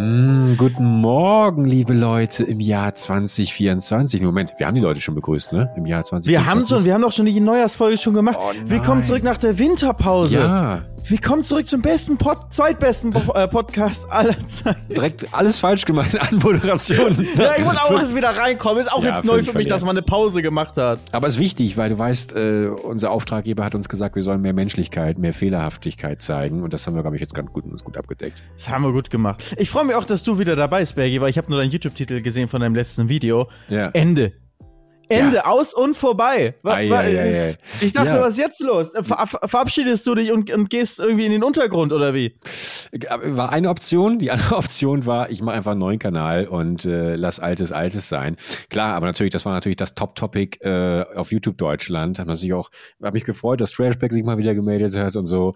Mm, guten Morgen, liebe Leute, im Jahr 2024. Moment, wir haben die Leute schon begrüßt, ne? Im Jahr 2024. Wir haben schon, wir haben doch schon die Neujahrsfolge schon gemacht. Oh, Willkommen zurück nach der Winterpause. Ja, Willkommen zurück zum besten Pod, zweitbesten Bo äh, Podcast aller Zeiten. direkt alles falsch gemacht an Moderation. Ja, ich muss auch erst wieder reinkommen. Ist auch Ja, jetzt neu für mich, dass man eine Pause gemacht hat. Aber es ist wichtig, weil du weißt, äh, unser Auftraggeber hat uns gesagt, wir sollen mehr Menschlichkeit, mehr Fehlerhaftigkeit zeigen. Und das haben wir, glaube ich, jetzt ganz gut, uns gut abgedeckt. Das haben wir gut gemacht. Ich freue mich auch, dass du wieder dabei bist, Bergi, weil ich habe nur deinen YouTube-Titel gesehen von deinem letzten Video. Ja. Ende. Ende, aus und vorbei. Wa- Ei, wa- ei, ei, ist- ei. Ich dachte, Ja. was ist jetzt los? Ver ver verabschiedest du dich und, und gehst irgendwie in den Untergrund oder wie? War eine Option. Die andere Option war, ich mache einfach einen neuen Kanal und äh, lass Altes Altes sein. Klar, aber natürlich, das war natürlich das Top-Topic äh, auf YouTube Deutschland. Hat man sich auch, habe mich gefreut, dass Trashback sich mal wieder gemeldet hat und so.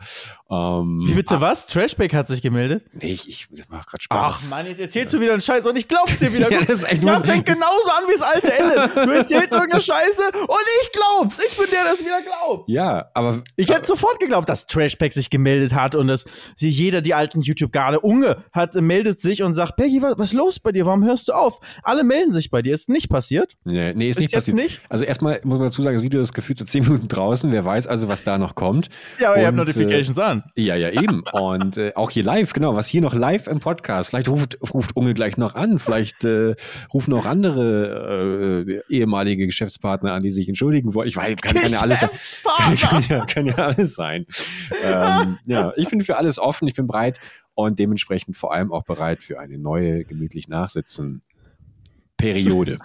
Ähm, Wie bitte was? Trashback hat sich gemeldet? nee, ich, ich das macht gerade Ach Spaß. Mann, jetzt erzählst du wieder einen Scheiß und ich glaub's dir wieder. Ja, das ist echt- ja, du- fängt genauso an wie das alte Ende. Du erzählst irgendeine Scheiße und ich glaub's. Ich bin der, der es wieder glaubt. Ja, aber Ich hätte sofort geglaubt, dass Trashpack sich gemeldet hat und dass jeder, die alten YouTube-Garde, Unge, hat, äh, meldet sich und sagt, Peggy, was, was ist los bei dir? Warum hörst du auf? Alle melden sich bei dir. Ist nicht passiert. Nee, nee ist Bis nicht jetzt passiert. nicht? Also erstmal muss man dazu sagen, das Video ist gefühlt so 10 Minuten draußen. Wer weiß also, was da noch kommt. Ja, aber ihr habt Und, Notifications an. Äh, ja, ja, eben. Und äh, auch hier live, genau, was hier noch live im Podcast. Vielleicht ruft, ruft Unge gleich noch an. Vielleicht äh, rufen auch andere äh, ehemalige Geschäftspartner an, die sich entschuldigen wollen. Ich weiß, kann, kann ja alles sein. Kann, kann, ja, kann ja alles sein. ähm, ja, ich bin für alles offen, ich bin bereit und dementsprechend vor allem auch bereit für eine neue, gemütlich nachsitzen Periode.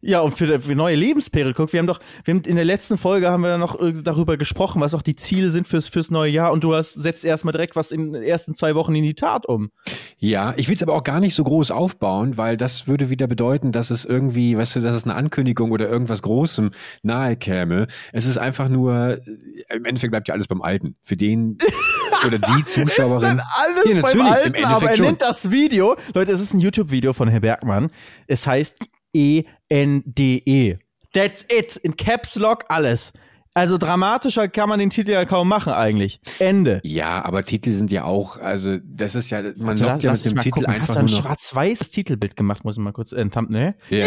Ja, und für, für neue Lebensperiode. Guck, wir haben doch, wir haben in der letzten Folge haben wir noch äh, darüber gesprochen, was auch die Ziele sind fürs, fürs neue Jahr und du hast, setzt erstmal direkt was in den ersten zwei Wochen in die Tat um. Ja, ich will es aber auch gar nicht so groß aufbauen, weil das würde wieder bedeuten, dass es irgendwie, weißt du, dass es eine Ankündigung oder irgendwas Großem nahe käme. Es ist einfach nur, äh, im Endeffekt bleibt ja alles beim Alten. Für den oder die Zuschauerin. Alles Ja, beim Alten, aber er nennt das Video, Leute, es ist ein YouTube-Video von Herr Bergmann. Es heißt E E-N-D-E. That's it. In Caps Lock alles. Also dramatischer kann man den Titel ja kaum machen eigentlich. Ende. Ja, aber Titel sind ja auch, also das ist ja, man Warte, lockt ja mit dem Titel gucken. Hast einfach du ein schwarz-weißes Titelbild gemacht? Muss ich mal kurz, äh, ein Thumbnail? Ja.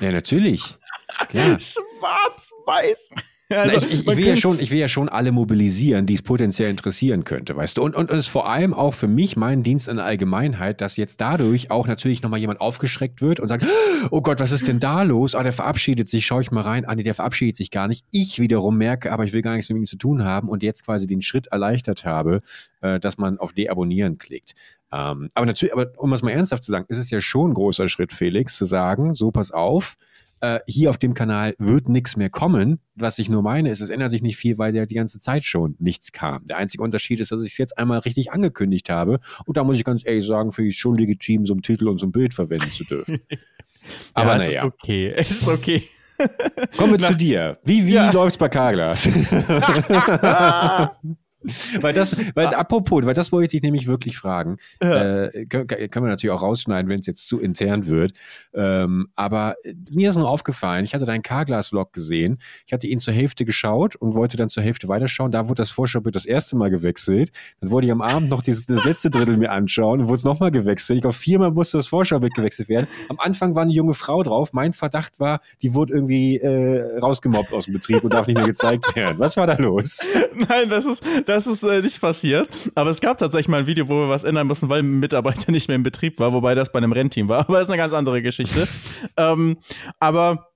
ja, natürlich. Klar. Schwarz-weiß. Na, Also, ich, ich, ich will ja schon, ich will ja schon alle mobilisieren, die es potenziell interessieren könnte, weißt du. Und, und, und es ist vor allem auch für mich mein Dienst in der Allgemeinheit, dass jetzt dadurch auch natürlich nochmal jemand aufgeschreckt wird und sagt, oh Gott, was ist denn da los? Ah, der verabschiedet sich, schau ich mal rein. Ah, nee, der verabschiedet sich gar nicht. Ich wiederum merke, aber ich will gar nichts mit ihm zu tun haben und jetzt quasi den Schritt erleichtert habe, äh, dass man auf Deabonnieren klickt. Ähm, aber natürlich, aber um es mal ernsthaft zu sagen, ist es ja schon ein großer Schritt, Felix, zu sagen, so pass auf, äh, hier auf dem Kanal wird nichts mehr kommen. Was ich nur meine, ist, es ändert sich nicht viel, weil ja die ganze Zeit schon nichts kam. Der einzige Unterschied ist, dass ich es jetzt einmal richtig angekündigt habe. Und da muss ich ganz ehrlich sagen, finde ich es schon legitim, so einen Titel und so ein Bild verwenden zu dürfen. Aber ja, es ist naja, okay. Es ist okay. kommen wir zu dir. Wie, wie Ja. läuft's bei Carglass? Weil das, weil apropos, weil das wollte ich dich nämlich wirklich fragen. Ja. Äh, kann, kann man natürlich auch rausschneiden, wenn es jetzt zu intern wird. Ähm, aber äh, mir ist nur aufgefallen, ich hatte deinen Carglass-Vlog gesehen. Ich hatte ihn zur Hälfte geschaut und wollte dann zur Hälfte weiterschauen. Da wurde das Vorschaubild das erste Mal gewechselt. Dann wollte ich am Abend noch dieses, das letzte Drittel mir anschauen und wurde es nochmal gewechselt. Ich glaube, viermal musste das Vorschaubild gewechselt werden. Am Anfang war eine junge Frau drauf. Mein Verdacht war, die wurde irgendwie äh, rausgemobbt aus dem Betrieb und darf nicht mehr gezeigt werden. Was war da los? Nein, das ist, das ist äh, nicht passiert. Aber es gab tatsächlich mal ein Video, wo wir was ändern mussten, weil ein Mitarbeiter nicht mehr im Betrieb war, wobei das bei einem Rennteam war. Aber das ist eine ganz andere Geschichte. ähm, aber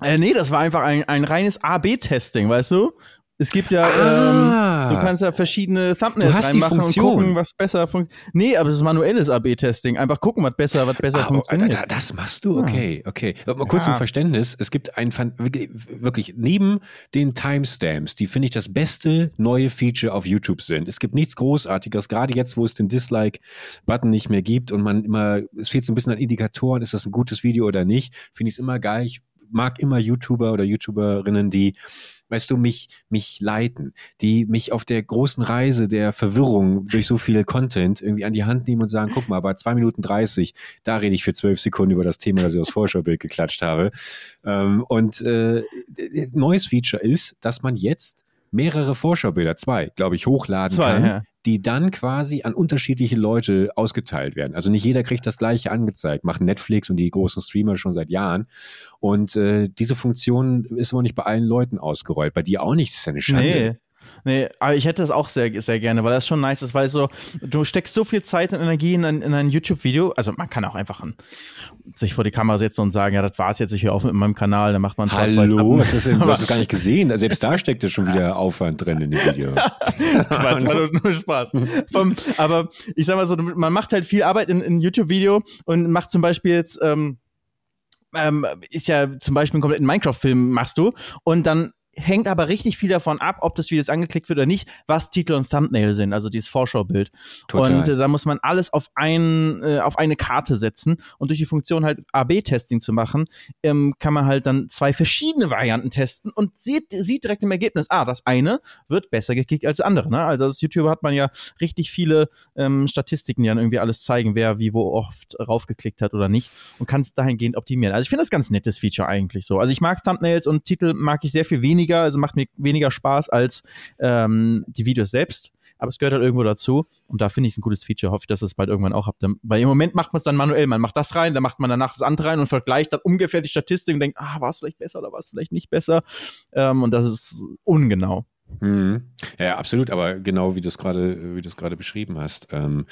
äh, nee, das war einfach ein, ein reines A-B-Testing, weißt du? Es gibt ja, Ah. ähm, du kannst ja verschiedene Thumbnails reinmachen und gucken, was besser funktioniert. Nee, aber es ist manuelles A-B-Testing. Einfach gucken, was besser, was besser Ah, funktioniert. da- das machst du, okay, okay. Mal kurz Ja. zum Verständnis. Es gibt ein, wirklich neben den Timestamps, die finde ich das beste neue Feature auf YouTube sind. Es gibt nichts Großartiges, gerade jetzt, wo es den Dislike-Button nicht mehr gibt und man immer, es fehlt so ein bisschen an Indikatoren, ist das ein gutes Video oder nicht, finde ich es immer geil. Ich mag immer YouTuber oder YouTuberinnen, die weißt du, mich, mich leiten, die mich auf der großen Reise der Verwirrung durch so viel Content irgendwie an die Hand nehmen und sagen, guck mal, bei zwei Minuten 30, da rede ich für zwölf Sekunden über das Thema, das ich aus Vorschaubild geklatscht habe. Ähm, und äh, neues Feature ist, dass man jetzt mehrere Vorschaubilder, zwei, glaube ich, hochladen Zwei, kann ja. Die dann quasi an unterschiedliche Leute ausgeteilt werden. Also nicht jeder kriegt das gleiche angezeigt, machen Netflix und die großen Streamer schon seit Jahren. Und äh, diese Funktion ist aber nicht bei allen Leuten ausgerollt. Bei dir auch nicht, das ist ja eine Schande. Nee. Nee, aber ich hätte das auch sehr, sehr gerne, weil das schon nice ist, weil so, du steckst so viel Zeit und Energie in ein, in ein YouTube-Video. Also man kann auch einfach ein, sich vor die Kamera setzen und sagen, ja, das war's jetzt, ich höre auf mit meinem Kanal, dann macht man Hallo, was ist denn, du hast es gar nicht gesehen. Selbst da steckt ja schon wieder Aufwand drin in dem Video. Spaß, war nur Spaß. Vom, aber ich sag mal so, man macht halt viel Arbeit in ein YouTube-Video und macht zum Beispiel jetzt, ähm, ähm, ist ja zum Beispiel einen kompletten Minecraft-Film machst du und dann hängt aber richtig viel davon ab, ob das Video jetzt angeklickt wird oder nicht, was Titel und Thumbnail sind, also dieses Vorschaubild. Total. Und äh, da muss man alles auf ein, äh, auf eine Karte setzen und durch die Funktion halt AB-Testing zu machen, ähm, kann man halt dann zwei verschiedene Varianten testen und sieht, sieht direkt im Ergebnis, ah, das eine wird besser geklickt als das andere. Ne? Also als YouTuber hat man ja richtig viele ähm, Statistiken, die dann irgendwie alles zeigen, wer wie wo oft raufgeklickt hat oder nicht und kann es dahingehend optimieren. Also ich finde das ganz nettes Feature eigentlich so. Also ich mag Thumbnails und Titel mag ich sehr viel weniger weniger, also macht mir weniger Spaß als ähm, die Videos selbst. Aber es gehört halt irgendwo dazu. Und da finde ich es ein gutes Feature. Hoffe ich, dass ihr es bald irgendwann auch habt. Weil im Moment macht man es dann manuell. Man macht das rein, dann macht man danach das andere rein und vergleicht dann ungefähr die Statistik und denkt, ah, war es vielleicht besser oder war es vielleicht nicht besser. Ähm, und das ist ungenau. Mhm. Ja, absolut, aber genau wie du es gerade, wie du es gerade beschrieben hast. Ähm,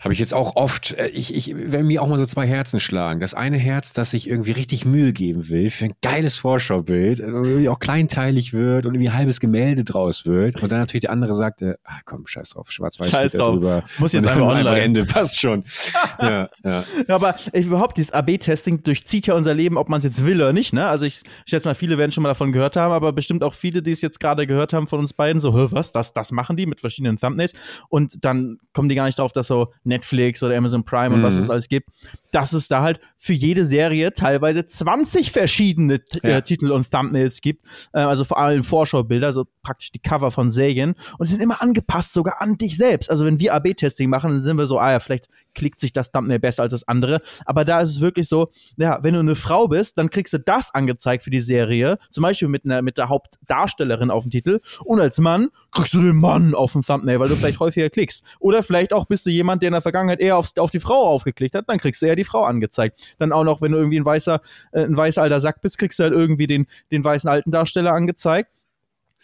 habe ich jetzt auch oft, äh, ich, ich wenn mir auch mal so zwei Herzen schlagen. Das eine Herz, das sich irgendwie richtig Mühe geben will für ein geiles Vorschaubild, äh, irgendwie auch kleinteilig wird und irgendwie ein halbes Gemälde draus wird. Und dann natürlich der andere sagt, äh, ah, komm, scheiß drauf, schwarz-weiß scheiß drauf. drüber. Muss jetzt einfach online. Einfach Ende, passt schon. ja, ja. ja, aber ich, überhaupt dieses AB-Testing durchzieht ja unser Leben, ob man es jetzt will oder nicht. Ne? Also ich schätze mal, viele werden schon mal davon gehört haben, aber bestimmt auch viele, die es jetzt gerade gehört haben von uns beiden, so, was, das, das machen die mit verschiedenen Thumbnails. Und dann kommen die gar nicht drauf, dass so Netflix oder Amazon Prime und mhm. was es alles gibt, dass es da halt für jede Serie teilweise 20 verschiedene ja. äh, Titel und Thumbnails gibt. Äh, also vor allem Vorschaubilder, so praktisch die Cover von Serien. Und die sind immer angepasst sogar an dich selbst. Also wenn wir AB-Testing machen, dann sind wir so, ah ja, vielleicht klickt sich das Thumbnail besser als das andere. Aber da ist es wirklich so, ja, wenn du eine Frau bist, dann kriegst du das angezeigt für die Serie. Zum Beispiel mit, einer, mit der Hauptdarstellerin auf dem Titel. Und als Mann kriegst du den Mann auf dem Thumbnail, weil du vielleicht häufiger klickst. Oder vielleicht auch bist du jemand, der in der Vergangenheit eher auf, auf die Frau aufgeklickt hat, dann kriegst du eher die Frau angezeigt. Dann auch noch, wenn du irgendwie ein weißer, äh, ein weißer alter Sack bist, kriegst du halt irgendwie den, den weißen alten Darsteller angezeigt.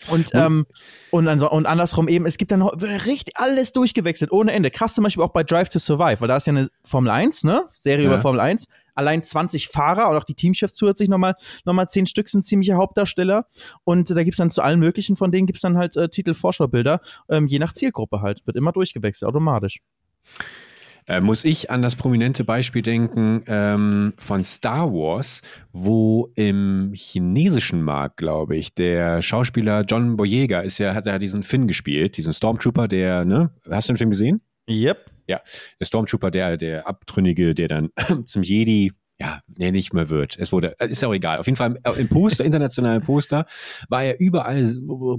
Und, ähm, und, und, und andersrum eben, es gibt dann richtig alles durchgewechselt, ohne Ende. Krass zum Beispiel auch bei Drive to Survive, weil da ist ja eine Formel 1, ne? Serie ja. über Formel 1. Allein 20 Fahrer und auch die Teamchefs zusätzlich nochmal, nochmal 10 Stück sind ziemliche Hauptdarsteller. Und da gibt's dann zu allen möglichen von denen gibt's dann halt äh, Titel-Vorschaubilder, ähm, je nach Zielgruppe halt. Wird immer durchgewechselt, automatisch. Äh, muss ich an das prominente Beispiel denken ähm, von Star Wars, wo im chinesischen Markt, glaube ich, der Schauspieler John Boyega ist ja, hat ja diesen Finn gespielt, diesen Stormtrooper, der, ne? Hast du den Film gesehen? Yep. Ja, der Stormtrooper, der, der Abtrünnige, der dann zum Jedi ja, nee, nicht mehr wird. Es wurde, äh, ist ja auch egal. Auf jeden Fall äh, im Poster, internationalen Poster, war er überall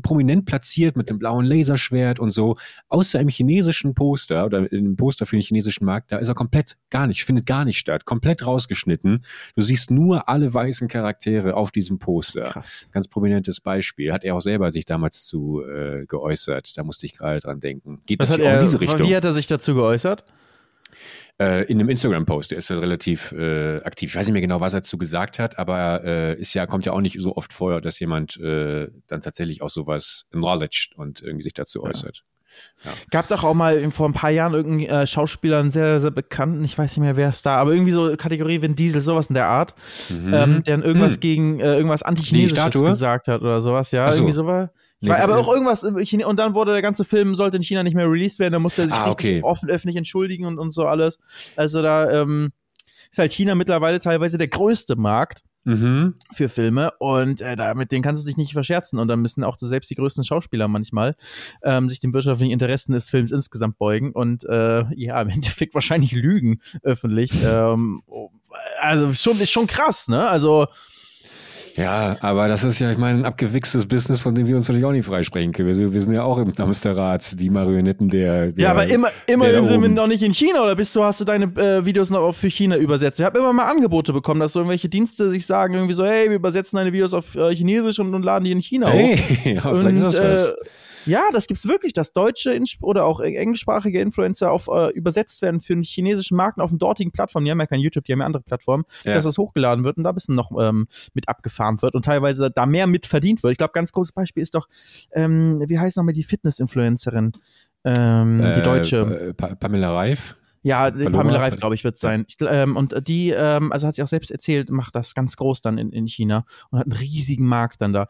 prominent platziert mit dem blauen Laserschwert und so. Außer im chinesischen Poster oder im Poster für den chinesischen Markt, da ist er komplett gar nicht, findet gar nicht statt. Komplett rausgeschnitten. Du siehst nur alle weißen Charaktere auf diesem Poster. Krass. Ganz prominentes Beispiel. Hat er auch selber sich damals zu äh, geäußert. Da musste ich gerade dran denken. Geht Was hat er, in diese Richtung. Wie hat er sich dazu geäußert? Äh, in einem Instagram-Post, der ist ja relativ äh, aktiv. Ich weiß nicht mehr genau, was er dazu gesagt hat, aber äh, ist ja, kommt ja auch nicht so oft vor, dass jemand äh, dann tatsächlich auch sowas knowledge und irgendwie sich dazu äußert. Ja. Gab doch auch mal vor ein paar Jahren irgendeinen äh, Schauspieler, einen sehr, sehr bekannten, ich weiß nicht mehr, wer es da, aber irgendwie so Kategorie Vin Diesel, sowas in der Art, mhm. ähm, der dann irgendwas hm. gegen äh, irgendwas Antichinesisches gesagt hat oder sowas, ja, so. irgendwie sowas. Nee, Weil, aber auch irgendwas, und dann wurde der ganze Film, sollte in China nicht mehr released werden, da musste er sich ah, okay. offen öffentlich entschuldigen und, und so alles. Also da ähm, ist halt China mittlerweile teilweise der größte Markt mhm. für Filme und äh, da, mit denen kannst du dich nicht verscherzen und dann müssen auch selbst die größten Schauspieler manchmal ähm, sich den wirtschaftlichen Interessen des Films insgesamt beugen und äh, ja, im Endeffekt wahrscheinlich lügen öffentlich. ähm, also schon, ist schon krass, ne? Also ja, aber das ist ja, ich meine, ein abgewichstes Business, von dem wir uns natürlich auch nicht freisprechen können. Wir sind, wir sind ja auch im Hamsterrad, die Marionetten der. der ja, aber immer, immerhin sind wir noch nicht in China oder bist du, hast du deine äh, Videos noch für China übersetzt? Ich habe immer mal Angebote bekommen, dass so irgendwelche Dienste sich sagen, irgendwie so, hey, wir übersetzen deine Videos auf äh, Chinesisch und, und laden die in China hey, hoch. Ja, vielleicht ist das was. Äh, Ja, das gibt's wirklich, dass deutsche oder auch englischsprachige Influencer auf äh, übersetzt werden für einen chinesischen Markt auf den dortigen Plattformen. Die haben ja kein YouTube, die haben ja andere Plattformen, ja. dass das hochgeladen wird und da ein bisschen noch ähm, mit abgefarmt wird und teilweise da mehr mit verdient wird. Ich glaube, ganz großes Beispiel ist doch, ähm, wie heißt nochmal die Fitness-Influencerin? Ähm, äh, die deutsche. Pamela Reif. Ja, Paloma, Pamela Reif, glaube ich, wird sein. Ich, ähm, und die, ähm, also hat sie auch selbst erzählt, macht das ganz groß dann in, in China und hat einen riesigen Markt dann da.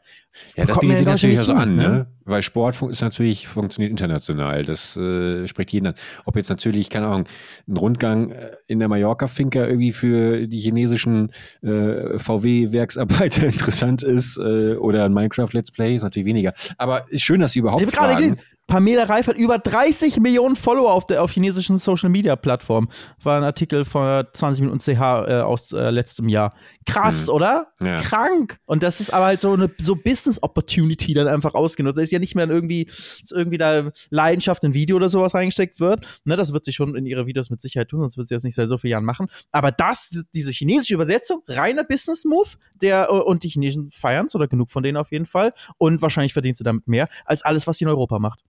Ja, das bietet sich natürlich auch so an, ne? ne? Weil Sport ist natürlich, funktioniert international. Das äh, spricht jeden an. Ob jetzt natürlich, keine Ahnung, ein Rundgang äh, in der Mallorca-Finca irgendwie für die chinesischen äh, VW-Werksarbeiter interessant ist äh, oder ein Minecraft-Let's Play ist natürlich weniger. Aber ist schön, dass sie überhaupt fragen. Pamela Reif hat über 30 Millionen Follower auf der auf chinesischen Social Media Plattformen. War ein Artikel von 20 Minuten CH äh, aus äh, letztem Jahr. Krass, mhm. oder? Ja. Krank. Und das ist aber halt so eine so Business Opportunity dann einfach ausgenutzt. Das ist ja nicht mehr irgendwie irgendwie da Leidenschaft in Video oder sowas reingesteckt wird. Ne, das wird sie schon in ihre Videos mit Sicherheit tun, sonst wird sie das nicht seit so vielen Jahren machen. Aber das, diese chinesische Übersetzung, reiner Business Move, der äh, und die Chinesen feiern oder genug von denen auf jeden Fall. Und wahrscheinlich verdient sie damit mehr als alles, was sie in Europa macht.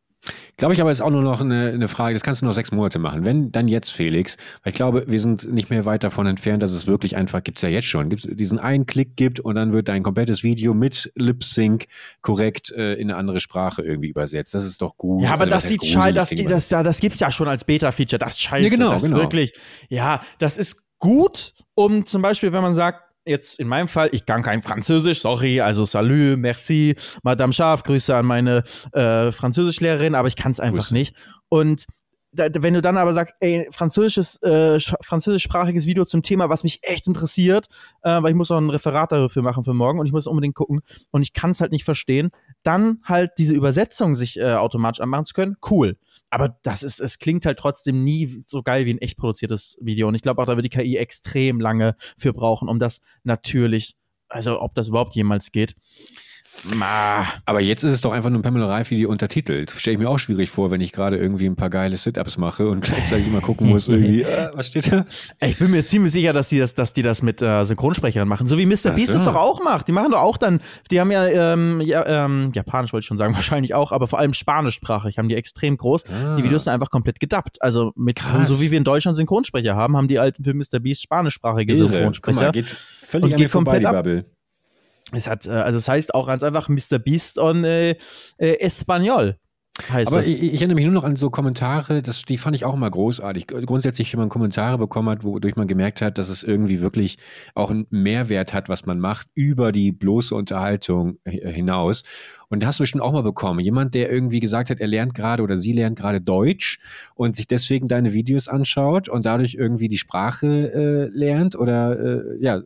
Glaube ich aber, ist auch nur noch eine, eine, Frage, das kannst du noch sechs Monate machen. Wenn, dann jetzt, Felix. Weil ich glaube, wir sind nicht mehr weit davon entfernt, dass es wirklich einfach, gibt's ja jetzt schon, gibt's diesen einen Klick gibt und dann wird dein komplettes Video mit Lip-Sync korrekt äh, in eine andere Sprache irgendwie übersetzt. Das ist doch gut. Ja, aber also, das sieht scheiße, das, das, das, das gibt's ja schon als Beta-Feature. Das ist scheiße. Ja, genau, das genau. wirklich, ja, das ist gut, um zum Beispiel, wenn man sagt, jetzt in meinem Fall, ich kann kein Französisch, sorry, also salut, merci, Madame Scharf, Grüße an meine äh, Französischlehrerin, aber ich kann es einfach Grüße. nicht. Und da, wenn du dann aber sagst, ey, französisches, äh, französischsprachiges Video zum Thema, was mich echt interessiert, äh, weil ich muss auch ein Referat dafür machen für morgen und ich muss unbedingt gucken und ich kann es halt nicht verstehen, dann halt diese Übersetzung sich äh, automatisch anmachen zu können, cool. Aber das ist, es klingt halt trotzdem nie so geil wie ein echt produziertes Video. Und ich glaube auch, da wird die KI extrem lange für brauchen, um das natürlich, also ob das überhaupt jemals geht. Aber jetzt ist es doch einfach nur ein Pamela Reif, die untertitelt. Stelle ich mir auch schwierig vor, wenn ich gerade irgendwie ein paar geile Sit-Ups mache und gleichzeitig immer gucken muss, irgendwie, äh, was steht da? Ich bin mir ziemlich sicher, dass die das, dass die das mit äh, Synchronsprechern machen. So wie Mr. Beast es doch auch macht. Die machen doch auch dann, die haben ja, ähm, ja ähm, Japanisch wollte ich schon sagen, wahrscheinlich auch, aber vor allem Spanischsprachig haben die extrem groß. Ah. Die Videos sind einfach komplett gedubbt. Also mit, Krass. so wie wir in Deutschland Synchronsprecher haben, haben die alten für Mr. Beast spanischsprachige Irre. Synchronsprecher. Mal, geht völlig und geht komplett ab. Bubble. Es hat, äh, also es heißt auch ganz einfach Mr. Beast on äh, äh, Espanol. Heißt Aber ich, ich, erinnere mich nur noch an so Kommentare, das, die fand ich auch immer großartig. Grundsätzlich, wenn man Kommentare bekommen hat, wodurch man gemerkt hat, dass es irgendwie wirklich auch einen Mehrwert hat, was man macht, über die bloße Unterhaltung hinaus. Und hast du bestimmt auch mal bekommen. Jemand, der irgendwie gesagt hat, er lernt gerade oder sie lernt gerade Deutsch und sich deswegen deine Videos anschaut und dadurch irgendwie die Sprache äh, lernt oder äh, ja,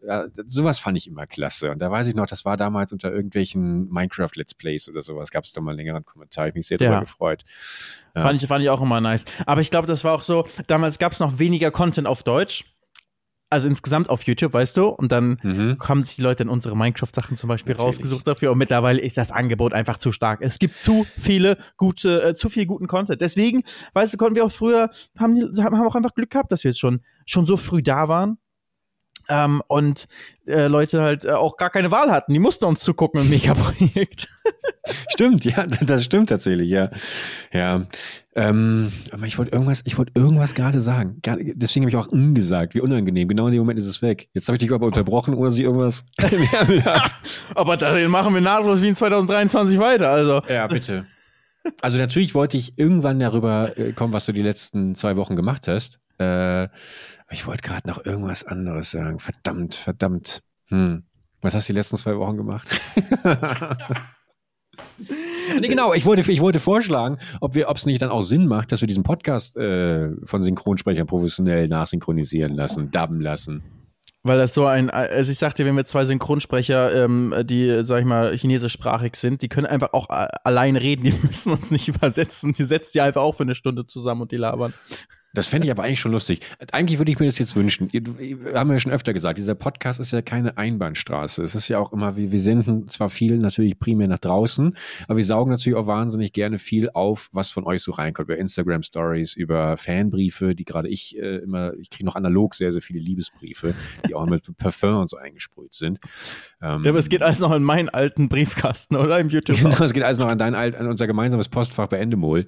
sowas fand ich immer klasse. Und da weiß ich noch, das war damals unter irgendwelchen Minecraft Let's Plays oder sowas, gab es da mal einen längeren Kommentar. Ich mich sehr ja. darüber gefreut. Ja. Fand, ich, fand ich auch immer nice. Aber ich glaube, das war auch so, damals gab es noch weniger Content auf Deutsch also insgesamt auf YouTube, weißt du? Und dann mhm. haben sich die Leute in unsere Minecraft-Sachen zum Beispiel Natürlich. rausgesucht dafür. Und mittlerweile ist das Angebot einfach zu stark. Es gibt zu viele gute, äh, zu viel guten Content. Deswegen, weißt du, konnten wir auch früher, haben, haben auch einfach Glück gehabt, dass wir jetzt schon, schon so früh da waren. Ähm, und äh, Leute halt äh, auch gar keine Wahl hatten. Die mussten uns zugucken im Megaprojekt. stimmt, ja, das stimmt tatsächlich, ja. Ja. Ähm, aber ich wollte irgendwas, ich wollte irgendwas gerade sagen. Deswegen habe ich auch gesagt. Wie unangenehm. Genau in dem Moment ist es weg. Jetzt habe ich dich aber unterbrochen, oder sie irgendwas. aber dann machen wir nahtlos wie in 2023 weiter, also. Ja, bitte. Also natürlich wollte ich irgendwann darüber äh, kommen, was du die letzten zwei Wochen gemacht hast. Äh, ich wollte gerade noch irgendwas anderes sagen. Verdammt, verdammt. Hm. Was hast du die letzten zwei Wochen gemacht? nee, genau, ich wollte, ich wollte vorschlagen, ob wir, ob es nicht dann auch Sinn macht, dass wir diesen Podcast äh, von Synchronsprechern professionell nachsynchronisieren lassen, dubben lassen. Weil das so ein, also ich sagte, wenn wir zwei Synchronsprecher, ähm, die, sag ich mal, chinesischsprachig sind, die können einfach auch allein reden, die müssen uns nicht übersetzen. Die setzt die einfach auch für eine Stunde zusammen und die labern. Das fände ich aber eigentlich schon lustig. Eigentlich würde ich mir das jetzt wünschen. Wir haben ja schon öfter gesagt, dieser Podcast ist ja keine Einbahnstraße. Es ist ja auch immer, wir, wir senden zwar viel natürlich primär nach draußen, aber wir saugen natürlich auch wahnsinnig gerne viel auf, was von euch so reinkommt. Über Instagram Stories, über Fanbriefe, die gerade ich äh, immer, ich kriege noch analog sehr, sehr viele Liebesbriefe, die auch mit Parfum und so eingesprüht sind. Ähm, ja, aber es geht alles noch in meinen alten Briefkasten, oder? Im YouTube. Genau, es geht alles noch an dein alt, an unser gemeinsames Postfach bei Endemol.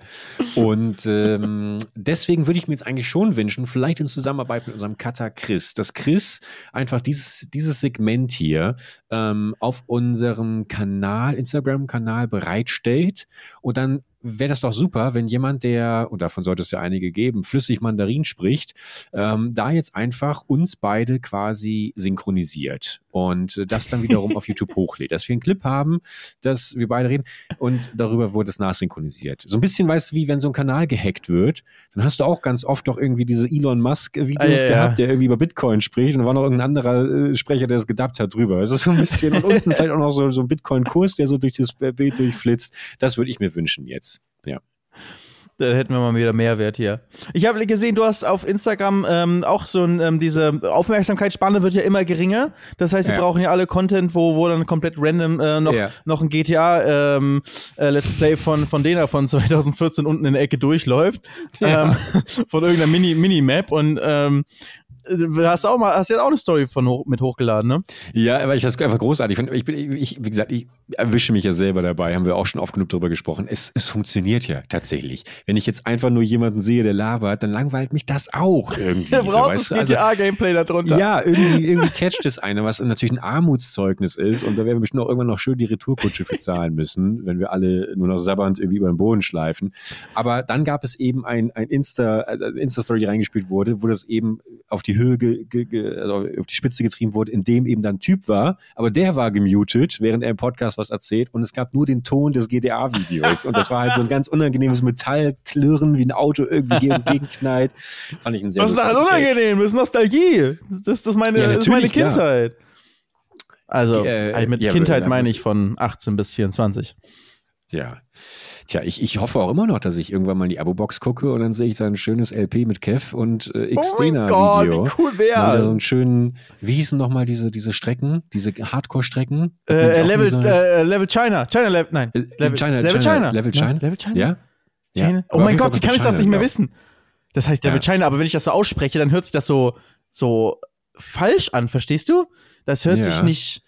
Und ähm, deswegen würde ich mir mir jetzt eigentlich schon wünschen, vielleicht in Zusammenarbeit mit unserem Cutter Chris, dass Chris einfach dieses, dieses Segment hier ähm, auf unserem Kanal, Instagram-Kanal bereitstellt und dann wäre das doch super, wenn jemand, der, und davon sollte es ja einige geben, flüssig Mandarin spricht, ähm, da jetzt einfach uns beide quasi synchronisiert und das dann wiederum auf YouTube hochlädt. Dass wir einen Clip haben, dass wir beide reden und darüber wurde es nachsynchronisiert. So ein bisschen weißt du, wie wenn so ein Kanal gehackt wird, dann hast du auch ganz oft doch irgendwie diese Elon Musk-Videos ah, ja, gehabt, ja. der irgendwie über Bitcoin spricht und da war noch irgendein anderer äh, Sprecher, der es gedubbt hat drüber. Es ist so ein bisschen und unten vielleicht auch noch so, so ein Bitcoin-Kurs, der so durch das Bild durchflitzt. Das würde ich mir wünschen jetzt. Ja. Da hätten wir mal wieder Mehrwert hier. Ich habe gesehen, du hast auf Instagram ähm, auch so ein, ähm, diese Aufmerksamkeitsspanne wird ja immer geringer. Das heißt, wir ja. brauchen ja alle Content, wo, wo dann komplett random äh, noch, ja. noch ein GTA ähm, äh, Let's Play von, von denen von 2014 unten in der Ecke durchläuft. Ja. Ähm, von irgendeiner Mini, Minimap. Und ähm, äh, hast auch mal, hast jetzt auch eine Story von hoch, mit hochgeladen, ne? Ja, aber ich das einfach großartig. Ich bin, ich, wie gesagt, ich erwische mich ja selber dabei, haben wir auch schon oft genug darüber gesprochen. Es, es funktioniert ja tatsächlich. Wenn ich jetzt einfach nur jemanden sehe, der labert, dann langweilt mich das auch irgendwie. Du brauchst so, das GTA-Gameplay also, da drunter. Ja, irgendwie, irgendwie catcht es einer, was natürlich ein Armutszeugnis ist. Und da werden wir bestimmt auch irgendwann noch schön die Retourkutsche für zahlen müssen, wenn wir alle nur noch sabbernd irgendwie über den Boden schleifen. Aber dann gab es eben ein, ein Insta, also Insta-Story, die reingespielt wurde, wo das eben auf die die Höhe, ge, ge, also auf die Spitze getrieben wurde, in dem eben dann Typ war. Aber der war gemutet, während er im Podcast was erzählt. Und es gab nur den Ton des GTA-Videos. und das war halt so ein ganz unangenehmes Metallklirren, wie ein Auto irgendwie gegenknallt. Fand ich ein sehr Was ist daran unangenehm? Das ist Nostalgie. Das, ist meine, ja, das ist meine Kindheit. Ja. Also, äh, mit ja, Kindheit meine ich von 18 bis 24. Ja. Tja, ich, ich hoffe auch immer noch, dass ich irgendwann mal in die Abo-Box gucke und dann sehe ich da ein schönes LP mit Kev und äh, X-Dena-Video. Oh wie cool wäre so einen schönen, wie hießen nochmal diese, diese Strecken, diese Hardcore-Strecken? Äh, Level, so äh, Level China. China Level, nein. Äh, Level China. Level China. Level China? Level China? Ja? China? Oh mein Gott, wie kann ich das nicht mehr wissen? Das heißt Level. China, aber wenn ich das so ausspreche, dann hört sich das so, so falsch an, verstehst du? Das hört sich nicht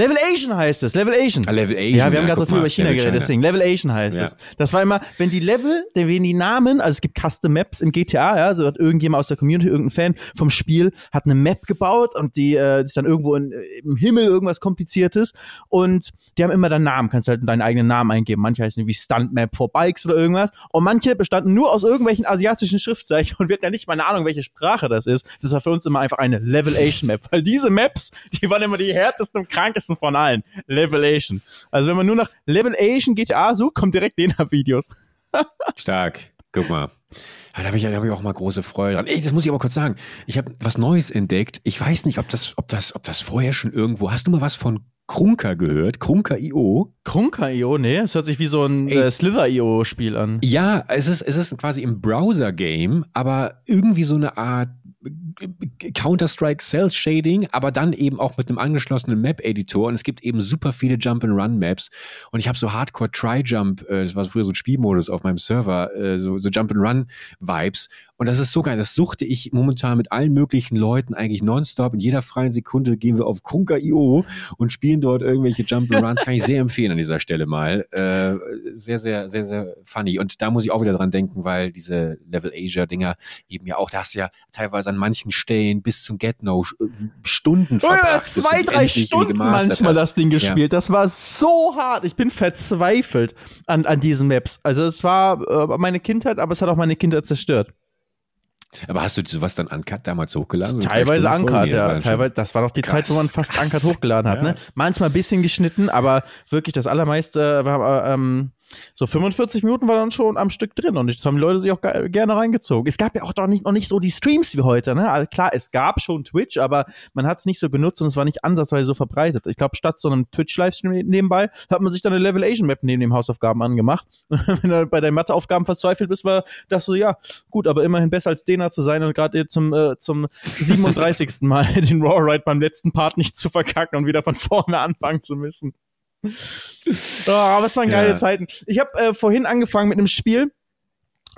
Level Asian heißt es, Level Asian. Ah, Level Asian. Ja, wir haben ja, gerade so viel mal, über China geredet, deswegen Level Asian heißt ja. es. Das war immer, wenn die Level, wenn die Namen, also es gibt Custom Maps in GTA, ja, so hat irgendjemand aus der Community, irgendein Fan vom Spiel, hat eine Map gebaut und die äh, ist dann irgendwo in, im Himmel irgendwas kompliziertes und die haben immer deinen Namen, kannst halt deinen eigenen Namen eingeben. Manche heißen wie Stunt Map for Bikes oder irgendwas und manche bestanden nur aus irgendwelchen asiatischen Schriftzeichen und wir hatten ja nicht mal eine Ahnung, welche Sprache das ist. Das war für uns immer einfach eine Level Asian Map, weil diese Maps, die waren immer die härtesten und krankesten von allen. Levelation. Also wenn man nur nach Levelation GTA sucht, kommt direkt den Videos. Stark. Guck mal. Da habe ich, hab ich auch mal große Freude dran. Ey, das muss ich aber kurz sagen. Ich habe was Neues entdeckt. Ich weiß nicht, ob das, ob das, ob das vorher schon irgendwo. Hast du mal was von Krunker gehört? Krunker.io? Krunker.io? Nee, es hört sich wie so ein äh, Slither.io-Spiel an. Ja, es ist, es ist quasi im Browser-Game, aber irgendwie so eine Art Counter-Strike Cell Shading, aber dann eben auch mit einem angeschlossenen Map-Editor. Und es gibt eben super viele Jump-and-Run-Maps. Und ich habe so Hardcore Try-Jump, äh, das war früher so ein Spielmodus auf meinem Server, äh, so, so Jump-and-Run-Vibes und das ist so geil, das suchte ich momentan mit allen möglichen Leuten eigentlich nonstop. In jeder freien Sekunde gehen wir auf Krunker.io und spielen dort irgendwelche Jump'n'Runs. Kann ich sehr empfehlen an dieser Stelle mal. Äh, sehr, sehr, sehr, sehr funny. Und da muss ich auch wieder dran denken, weil diese Level Asia-Dinger eben ja auch, da hast du ja teilweise an manchen Stellen bis zum Get-No äh, Stunden verbracht. Ja, zwei, drei Stunden manchmal hast. das Ding gespielt. Ja. Das war so hart. Ich bin verzweifelt an, an diesen Maps. Also es war äh, meine Kindheit, aber es hat auch meine Kindheit zerstört. Aber hast du sowas dann Uncut damals hochgeladen? Teilweise Uncut, ja. Teilweise, das war doch die krass, Zeit, wo man fast krass, Uncut hochgeladen hat. Ne? Manchmal ein bisschen geschnitten, aber wirklich das allermeiste war, ähm, so 45 Minuten war dann schon am Stück drin und das haben die Leute sich auch gerne reingezogen. Es gab ja auch doch nicht, noch nicht so die Streams wie heute, ne? Also klar, es gab schon Twitch, aber man hat es nicht so genutzt und es war nicht ansatzweise so verbreitet. Ich glaube, statt so einem Twitch-Livestream nebenbei hat man sich dann eine Level Asian Map neben den Hausaufgaben angemacht. Wenn du bei deinen Matheaufgaben verzweifelt bist, war das so, ja, gut, aber immerhin besser als Dena zu sein und gerade zum, äh, zum 37. Mal den Raw Ride beim letzten Part nicht zu verkacken und wieder von vorne anfangen zu müssen. Oh, aber es waren geile ja. Zeiten. Ich habe äh, vorhin angefangen mit einem Spiel.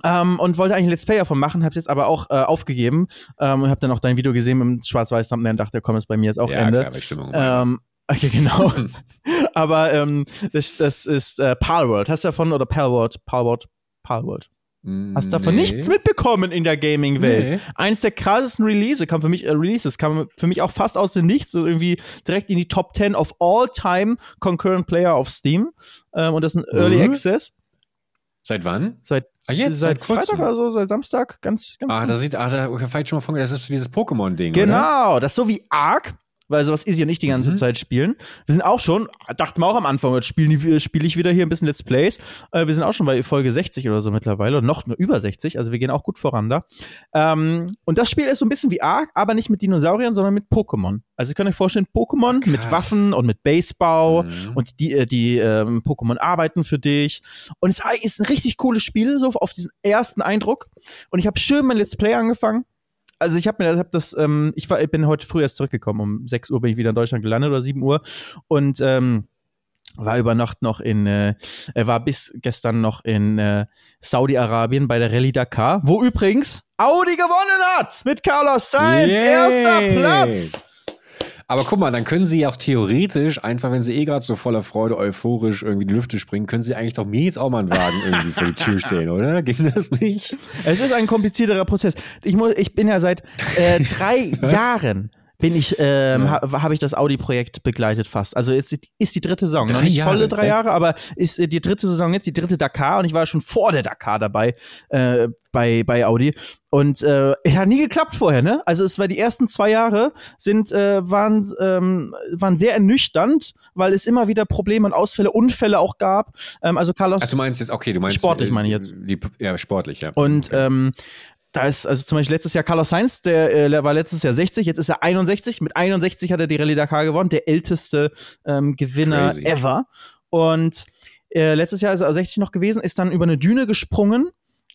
Ähm, und wollte eigentlich ein Let's Play davon machen, hab's jetzt aber auch äh, aufgegeben ähm, und hab dann auch dein Video gesehen mit dem schwarz-weiß Thumbnail und dachte, komm, ist bei mir jetzt auch ja, Ende. Klar, Stimmung ähm, okay, genau. aber ähm, das, das ist äh, Palworld. Hast du davon oder Palworld? Palworld? Palworld. Hast davon nee. nichts mitbekommen in der Gaming-Welt. Nee. Eins der krassesten Release kam für mich, äh, Releases kam für mich auch fast aus dem Nichts, so irgendwie direkt in die Top 10 of all time concurrent player auf Steam. Ähm, und das ist ein Early mhm. Access. Seit wann? Seit, ah, jetzt, seit, seit Freitag oder so, seit Samstag, ganz, ganz. Ah, da sieht, ah, da vielleicht schon mal von, das ist dieses Pokémon-Ding. Genau, oder? das ist so wie Ark, weil sowas ist ja nicht die ganze mhm. Zeit spielen. Wir sind auch schon, dachten wir auch am Anfang, jetzt spiele spiel ich wieder hier ein bisschen Let's Plays. Äh, wir sind auch schon bei Folge 60 oder so mittlerweile, oder noch nur über 60, also wir gehen auch gut voran da. Ähm, und das Spiel ist so ein bisschen wie Ark, aber nicht mit Dinosauriern, sondern mit Pokémon. Also ihr könnt euch vorstellen, Pokémon Krass. mit Waffen und mit Basebau mhm. und die, äh, die ähm, Pokémon arbeiten für dich. Und es ist ein richtig cooles Spiel, so auf diesen ersten Eindruck. Und ich habe schön mein Let's Play angefangen also ich habe mir hab das, ähm, ich, war, ich bin heute früh erst zurückgekommen. Um 6 Uhr bin ich wieder in Deutschland gelandet oder 7 Uhr. Und ähm, war über Nacht noch in, äh, war bis gestern noch in äh, Saudi-Arabien bei der Rallye Dakar, wo übrigens Audi gewonnen hat mit Carlos Sainz, Yay. erster Platz. Aber guck mal, dann können sie ja auch theoretisch, einfach wenn sie eh gerade so voller Freude, euphorisch irgendwie die Lüfte springen, können sie eigentlich doch mir jetzt auch mal einen Wagen irgendwie vor die Tür stehen, oder? Ging das nicht? Es ist ein komplizierterer Prozess. Ich, muss, ich bin ja seit äh, drei Jahren bin ich, ähm, ja. ha, habe ich das Audi-Projekt begleitet fast. Also jetzt ist die dritte Saison. Drei Noch nicht Jahre, volle drei Jahre, aber ist die dritte Saison jetzt, die dritte Dakar und ich war schon vor der Dakar dabei äh, bei, bei Audi. Und äh, es hat nie geklappt vorher, ne? Also es war die ersten zwei Jahre sind, äh, waren, ähm, waren sehr ernüchternd, weil es immer wieder Probleme und Ausfälle, Unfälle auch gab. Ähm, also Carlos. Ach, du meinst jetzt, okay, du meinst. Sportlich meine ich jetzt. Die, ja, sportlich, ja. Und okay. ähm, da ist also zum Beispiel letztes Jahr Carlos Sainz, der äh, war letztes Jahr 60, jetzt ist er 61. Mit 61 hat er die Rallye Dakar gewonnen, der älteste ähm, Gewinner Crazy. ever. Und äh, letztes Jahr ist er 60 noch gewesen, ist dann über eine Düne gesprungen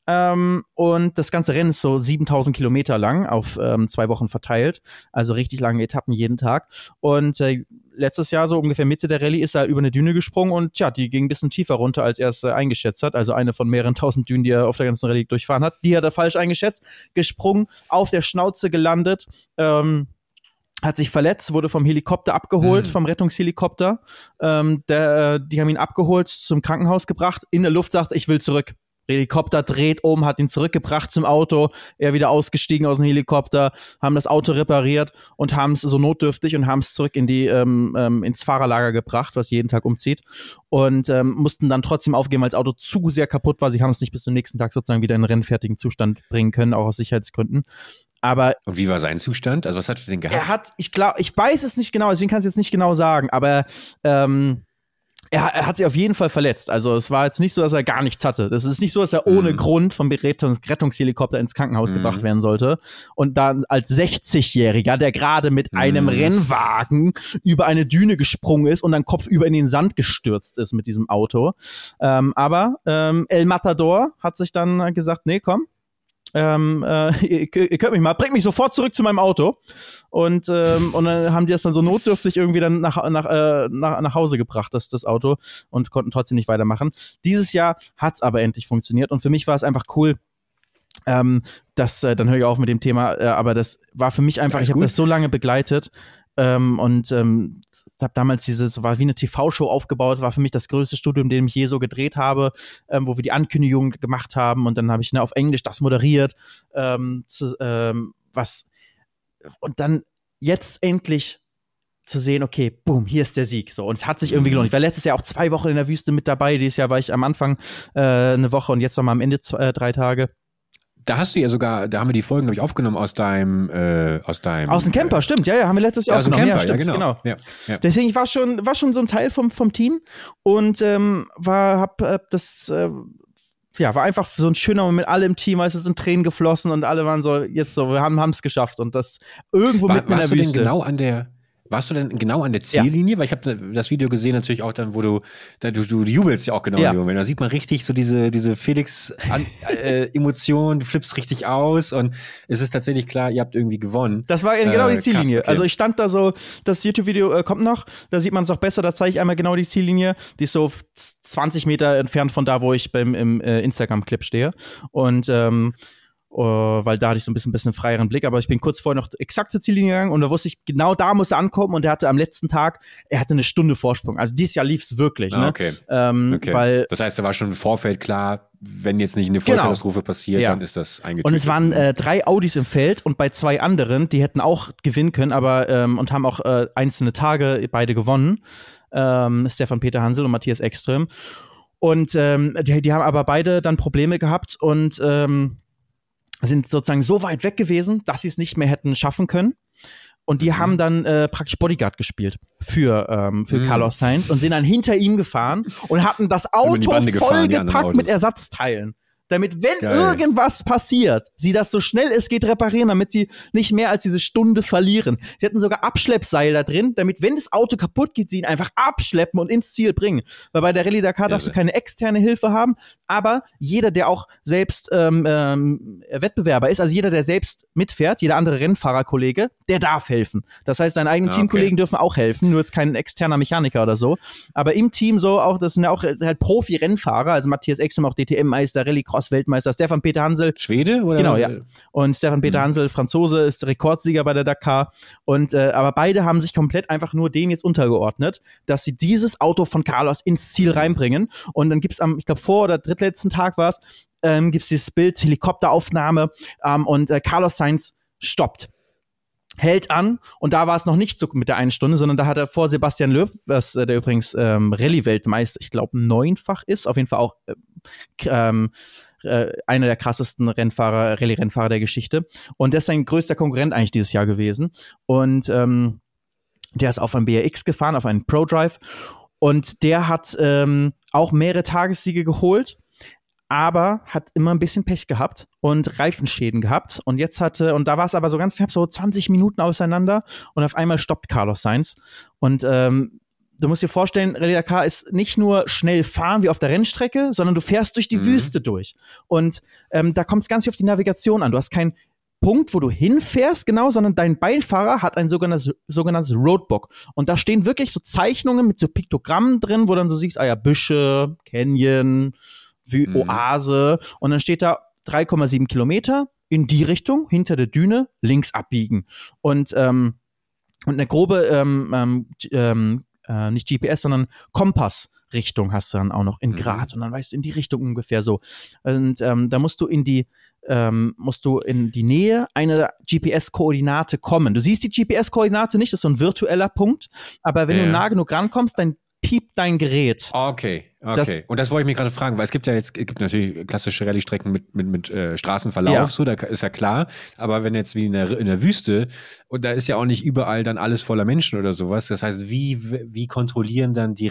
ähm, und das ganze Rennen ist so 7000 Kilometer lang auf ähm, zwei Wochen verteilt. Also richtig lange Etappen jeden Tag. Und äh, letztes Jahr, so ungefähr Mitte der Rallye, ist er über eine Düne gesprungen und tja, die ging ein bisschen tiefer runter, als er es äh, eingeschätzt hat. Also eine von mehreren tausend Dünen, die er auf der ganzen Rallye durchfahren hat. Die hat er falsch eingeschätzt. Gesprungen, auf der Schnauze gelandet. Ähm, hat sich verletzt, wurde vom Helikopter abgeholt, mhm. vom Rettungshelikopter. Ähm, der, äh, die haben ihn abgeholt, zum Krankenhaus gebracht, in der Luft sagt, ich will zurück. Helikopter dreht um, hat ihn zurückgebracht zum Auto, er wieder ausgestiegen aus dem Helikopter, haben das Auto repariert und haben es so notdürftig und haben es zurück in die ähm, ähm, ins Fahrerlager gebracht, was jeden Tag umzieht und ähm, mussten dann trotzdem aufgeben, weil das Auto zu sehr kaputt war. Sie haben es nicht bis zum nächsten Tag sozusagen wieder in rennfertigen Zustand bringen können, auch aus Sicherheitsgründen. Aber und wie war sein Zustand? Also was hat er denn gehabt? Er hat, ich glaube, ich weiß es nicht genau, deswegen kann ich es jetzt nicht genau sagen, aber ähm, er, er, hat sich auf jeden Fall verletzt. Also es war jetzt nicht so, dass er gar nichts hatte. Das ist nicht so, dass er ohne mhm. Grund vom Rettungs Rettungshelikopter ins Krankenhaus mhm. gebracht werden sollte. Und dann als 60-Jähriger, der gerade mit mhm. einem Rennwagen über eine Düne gesprungen ist und dann kopfüber in den Sand gestürzt ist mit diesem Auto. Ähm, aber ähm, El Matador hat sich dann gesagt, nee, komm, ähm, äh, ihr, ihr, könnt mich mal, bringt mich sofort zurück zu meinem Auto. Und, ähm, und dann haben die das dann so notdürftig irgendwie dann nach, nach, äh, nach, nach Hause gebracht, das, das Auto, und konnten trotzdem nicht weitermachen. Dieses Jahr hat's aber endlich funktioniert und für mich war es einfach cool, ähm, das, äh, dann höre ich auf mit dem Thema, äh, aber das war für mich einfach, ich habe das so lange begleitet ähm, und ähm, habe damals diese, so war wie eine TV-Show aufgebaut, war für mich das größte Studium, in dem ich je so gedreht habe, ähm, wo wir die Ankündigung gemacht haben und dann habe ich ne, auf Englisch das moderiert, ähm, zu, ähm, was und dann jetzt endlich zu sehen, okay, boom, hier ist der Sieg. So, und es hat sich irgendwie gelohnt. Ich war letztes Jahr auch zwei Wochen in der Wüste mit dabei. Dieses Jahr war ich am Anfang äh, eine Woche und jetzt nochmal am Ende zwei, äh, drei Tage. Da hast du ja sogar, da haben wir die Folgen, glaube ich, aufgenommen aus deinem, äh, aus deinem. Aus dem Camper, äh, stimmt, ja, ja, haben wir letztes Jahr aus dem aufgenommen. Camper, ja, stimmt, ja, genau. genau. Ja, ja. Deswegen, ich war schon, war schon so ein Teil vom, vom Team und ähm, war, hab äh, das, äh, ja, war einfach so ein schöner Moment, alle im Team, weißt du, es sind Tränen geflossen und alle waren so, jetzt so, wir haben es geschafft und das irgendwo War, mitten in warst der du Wüste. denn genau an der, warst du denn genau an der Ziellinie? Weil ich habe das Video gesehen natürlich auch dann, wo du, da, du, du jubelst ja auch genau Ja. in. Da sieht man richtig so diese, diese Felix-Emotion, du flippst richtig aus und es ist tatsächlich klar, ihr habt irgendwie gewonnen. Das war genau Äh, die krass, Ziellinie. okay. Also ich stand da so, das YouTube-Video äh, kommt noch, da sieht man es auch besser, da zeige ich einmal genau die Ziellinie. Die ist so 20 Meter entfernt von da, wo ich beim im äh, Instagram-Clip stehe. Und ähm, äh, weil da hatte ich so ein bisschen, bisschen freieren Blick, aber ich bin kurz vorher noch exakt zur Ziellinie gegangen und da wusste ich, genau da muss er ankommen und er hatte am letzten Tag, er hatte eine Stunde Vorsprung. Also dieses Jahr lief es wirklich, Ah, ne? okay. Ähm, Okay. Weil das heißt, da war schon im Vorfeld klar, wenn jetzt nicht eine Genau. Vollkatastrophe passiert, Ja. dann ist das eingetütet. Und es waren äh, drei Audis im Feld und bei zwei anderen, die hätten auch gewinnen können, aber ähm, und haben auch äh, einzelne Tage beide gewonnen. Ähm, Stefan Peter Hansel und Matthias Ekström. Und ähm, die, die haben aber beide dann Probleme gehabt und ähm, sind sozusagen so weit weg gewesen, dass sie es nicht mehr hätten schaffen können. Und die Mhm. haben dann äh, praktisch Bodyguard gespielt für, ähm, für Mhm. Carlos Sainz und sind dann hinter ihm gefahren und hatten das Auto vollgepackt mit. Ersatzteilen. Damit, wenn Geil. irgendwas passiert, sie das so schnell es geht reparieren, damit sie nicht mehr als diese Stunde verlieren. Sie hatten sogar Abschleppseil da drin, damit, wenn das Auto kaputt geht, sie ihn einfach abschleppen und ins Ziel bringen. Weil bei der Rallye Dakar darfst du keine externe Hilfe haben, aber jeder, der auch selbst ähm, ähm, Wettbewerber ist, also jeder, der selbst mitfährt, jeder andere Rennfahrerkollege, der darf helfen. Das heißt, seine eigenen Ah, Teamkollegen okay. dürfen auch helfen, nur jetzt kein externer Mechaniker oder so. Aber im Team so auch, das sind ja auch halt Profi-Rennfahrer, also Matthias Exum auch DTM-Meister, Rallycross-Weltmeister, Stefan Peter Hansel, Schwede oder? Genau, ja. und Stefan Peter Mhm. Hansel, Franzose, ist Rekordsieger bei der Dakar. Und äh, aber beide haben sich komplett einfach nur dem jetzt untergeordnet, dass sie dieses Auto von Carlos ins Ziel reinbringen. Und dann gibt's am, ich glaube, vor oder drittletzten Tag war es, ähm, gibt's dieses Bild, Helikopteraufnahme ähm, und äh, Carlos Sainz stoppt hält an und da war es noch nicht so mit der einen Stunde, sondern da hat er vor Sebastian Löb, was äh, der übrigens ähm, Rallye-Weltmeister, ich glaube neunfach ist, auf jeden Fall auch äh, ähm, äh, einer der krassesten Rennfahrer, Rallye-Rennfahrer der Geschichte. Und der ist sein größter Konkurrent eigentlich dieses Jahr gewesen. Und ähm, der ist auf einem BRX gefahren, auf einen Pro-Drive. Und der hat ähm, auch mehrere Tagessiege geholt, aber hat immer ein bisschen Pech gehabt und Reifenschäden gehabt. Und jetzt hatte, und da war es aber so ganz knapp, so 20 Minuten auseinander und auf einmal stoppt Carlos Sainz. Und ähm, du musst dir vorstellen, Rallye Dakar ist nicht nur schnell fahren wie auf der Rennstrecke, sondern du fährst durch die Mhm. Wüste durch. Und ähm, da kommt es ganz viel auf die Navigation an. Du hast keinen Punkt, wo du hinfährst, genau, sondern dein Beifahrer hat ein sogenanntes, sogenanntes Roadbook. Und da stehen wirklich so Zeichnungen mit so Piktogrammen drin, wo dann du siehst, ah ja, Büsche, Canyon, Wü Mhm. Oase. Und dann steht da 3,7 Kilometer in die Richtung, hinter der Düne, links abbiegen. Und, ähm, und eine grobe, ähm, ähm, ähm, äh, nicht GPS, sondern Kompassrichtung hast du dann auch noch in Mhm. Grad. Und dann weißt du in die Richtung ungefähr so. Und ähm, da musst du in die ähm, musst du in die Nähe einer GPS-Koordinate kommen. Du siehst die GPS-Koordinate nicht, das ist so ein virtueller Punkt, aber wenn Ja. du nah genug rankommst, dann piept dein Gerät. Okay, okay. Das- und das wollte ich mich gerade fragen, weil es gibt ja jetzt, es gibt natürlich klassische Rallye-Strecken mit, mit, mit äh, Straßenverlauf, Ja. so, da ist ja klar. Aber wenn jetzt wie in der, in der Wüste, und da ist ja auch nicht überall dann alles voller Menschen oder sowas. Das heißt, wie, wie kontrollieren dann die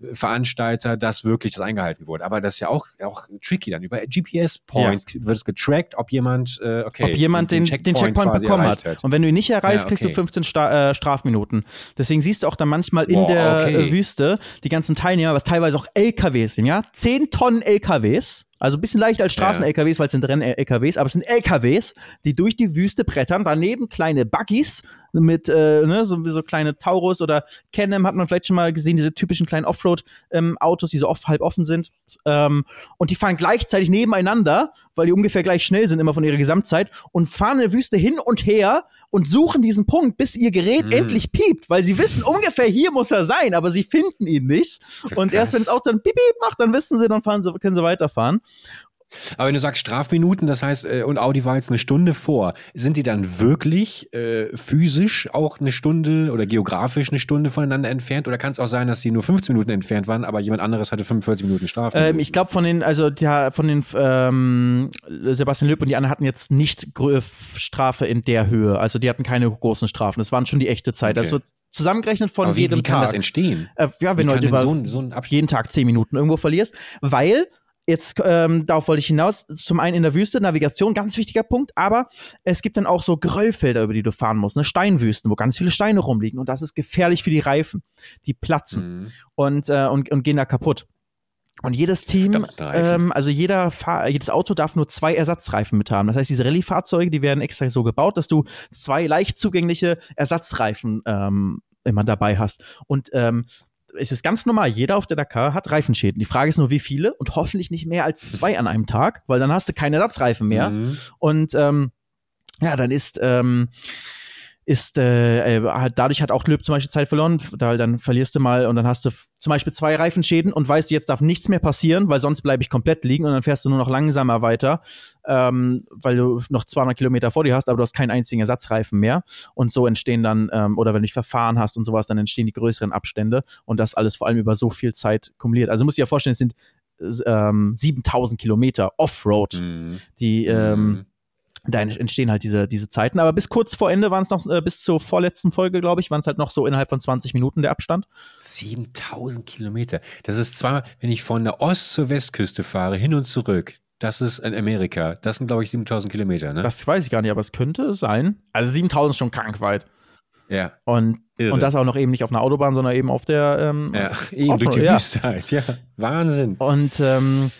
Rennveranstalter, dass wirklich das eingehalten wurde? Aber das ist ja auch, auch tricky dann. Über GPS-Points wird es getrackt, ob jemand, äh, okay, ob jemand den, den Checkpoint, quasi bekommen erreicht hat. Und wenn du ihn nicht erreichst, Ja, kriegst du okay. 15 Sta äh, Strafminuten. Deswegen siehst du auch dann manchmal in Boah, der okay. äh, Wüste die ganzen Teilnehmer, was teilweise auch LKWs sind, ja? 10 Tonnen LKWs. Also ein bisschen leichter als Straßen-LKWs, weil es sind Renn-LKWs, aber es sind LKWs, die durch die Wüste brettern. Daneben kleine Buggies mit äh, ne, so, so kleine Taurus oder Can-Am hat man vielleicht schon mal gesehen, diese typischen kleinen Offroad-Autos, die so oft halb offen sind. Ähm, und die fahren gleichzeitig nebeneinander, weil die ungefähr gleich schnell sind, immer von ihrer Gesamtzeit, und fahren in der Wüste hin und her und suchen diesen Punkt, bis ihr Gerät Mhm. endlich piept, weil sie wissen, ungefähr hier muss er sein, aber sie finden ihn nicht. Und erst wenn es auch dann piep, piep macht, dann wissen sie, dann fahren sie, können sie weiterfahren. Aber wenn du sagst Strafminuten, das heißt, äh, und Audi war jetzt eine Stunde vor, sind die dann wirklich äh, physisch auch eine Stunde oder geografisch eine Stunde voneinander entfernt? Oder kann es auch sein, dass sie nur 15 Minuten entfernt waren, aber jemand anderes hatte 45 Minuten Strafe? Ähm, ich glaube, von den, also ja, von den ähm, Sebastian Löb und die anderen hatten jetzt nicht Strafe in der Höhe. Also die hatten keine großen Strafen. Das waren schon die echte Zeit. Okay. Wird zusammengerechnet von aber wie, jedem wie kann Tag. das entstehen? Äh, ja, wenn du halt über so, so jeden Tag 10 Minuten irgendwo verlierst, weil Jetzt, ähm, darauf wollte ich hinaus. Zum einen in der Wüste, Navigation, ganz wichtiger Punkt, aber es gibt dann auch so Gröllfelder, über die du fahren musst, ne? Steinwüsten, wo ganz viele Steine rumliegen und das ist gefährlich für die Reifen. Die platzen mhm. und, äh, und, und gehen da kaputt. Und jedes Team, ähm, also jeder Fahr jedes Auto darf nur zwei Ersatzreifen mit haben. Das heißt, diese Rallye-Fahrzeuge, die werden extra so gebaut, dass du zwei leicht zugängliche Ersatzreifen ähm, immer dabei hast. Und ähm, es ist ganz normal, jeder auf der Dakar hat Reifenschäden. Die Frage ist nur, wie viele und hoffentlich nicht mehr als zwei an einem Tag, weil dann hast du keine Ersatzreifen mehr. Mhm. Und ähm, ja, dann ist ähm, ist äh, äh dadurch hat auch Löb zum Beispiel Zeit verloren, da dann verlierst du mal und dann hast du zum Beispiel zwei Reifenschäden und weißt du, jetzt darf nichts mehr passieren, weil sonst bleibe ich komplett liegen und dann fährst du nur noch langsamer weiter, ähm, weil du noch 200 Kilometer vor dir hast, aber du hast keinen einzigen Ersatzreifen mehr und so entstehen dann, ähm, oder wenn du dich verfahren hast und sowas, dann entstehen die größeren Abstände und das alles vor allem über so viel Zeit kumuliert. Also musst du dir ja vorstellen, es sind ähm, 7000 Kilometer Offroad, mhm. die ähm, mhm da entstehen halt diese, diese Zeiten. Aber bis kurz vor Ende waren es noch, äh, bis zur vorletzten Folge, glaube ich, waren es halt noch so innerhalb von 20 Minuten der Abstand. 7000 Kilometer. Das ist zwar, wenn ich von der Ost- zur Westküste fahre, hin und zurück. Das ist in Amerika. Das sind, glaube ich, 7000 Kilometer, ne? Das weiß ich gar nicht, aber es könnte sein. Also 7000 ist schon krank weit. Ja. Und, und das auch noch eben nicht auf einer Autobahn, sondern eben auf der. Ähm, ja, eben durch die ja. Wüste halt. Ja, Wahnsinn. Und ähm,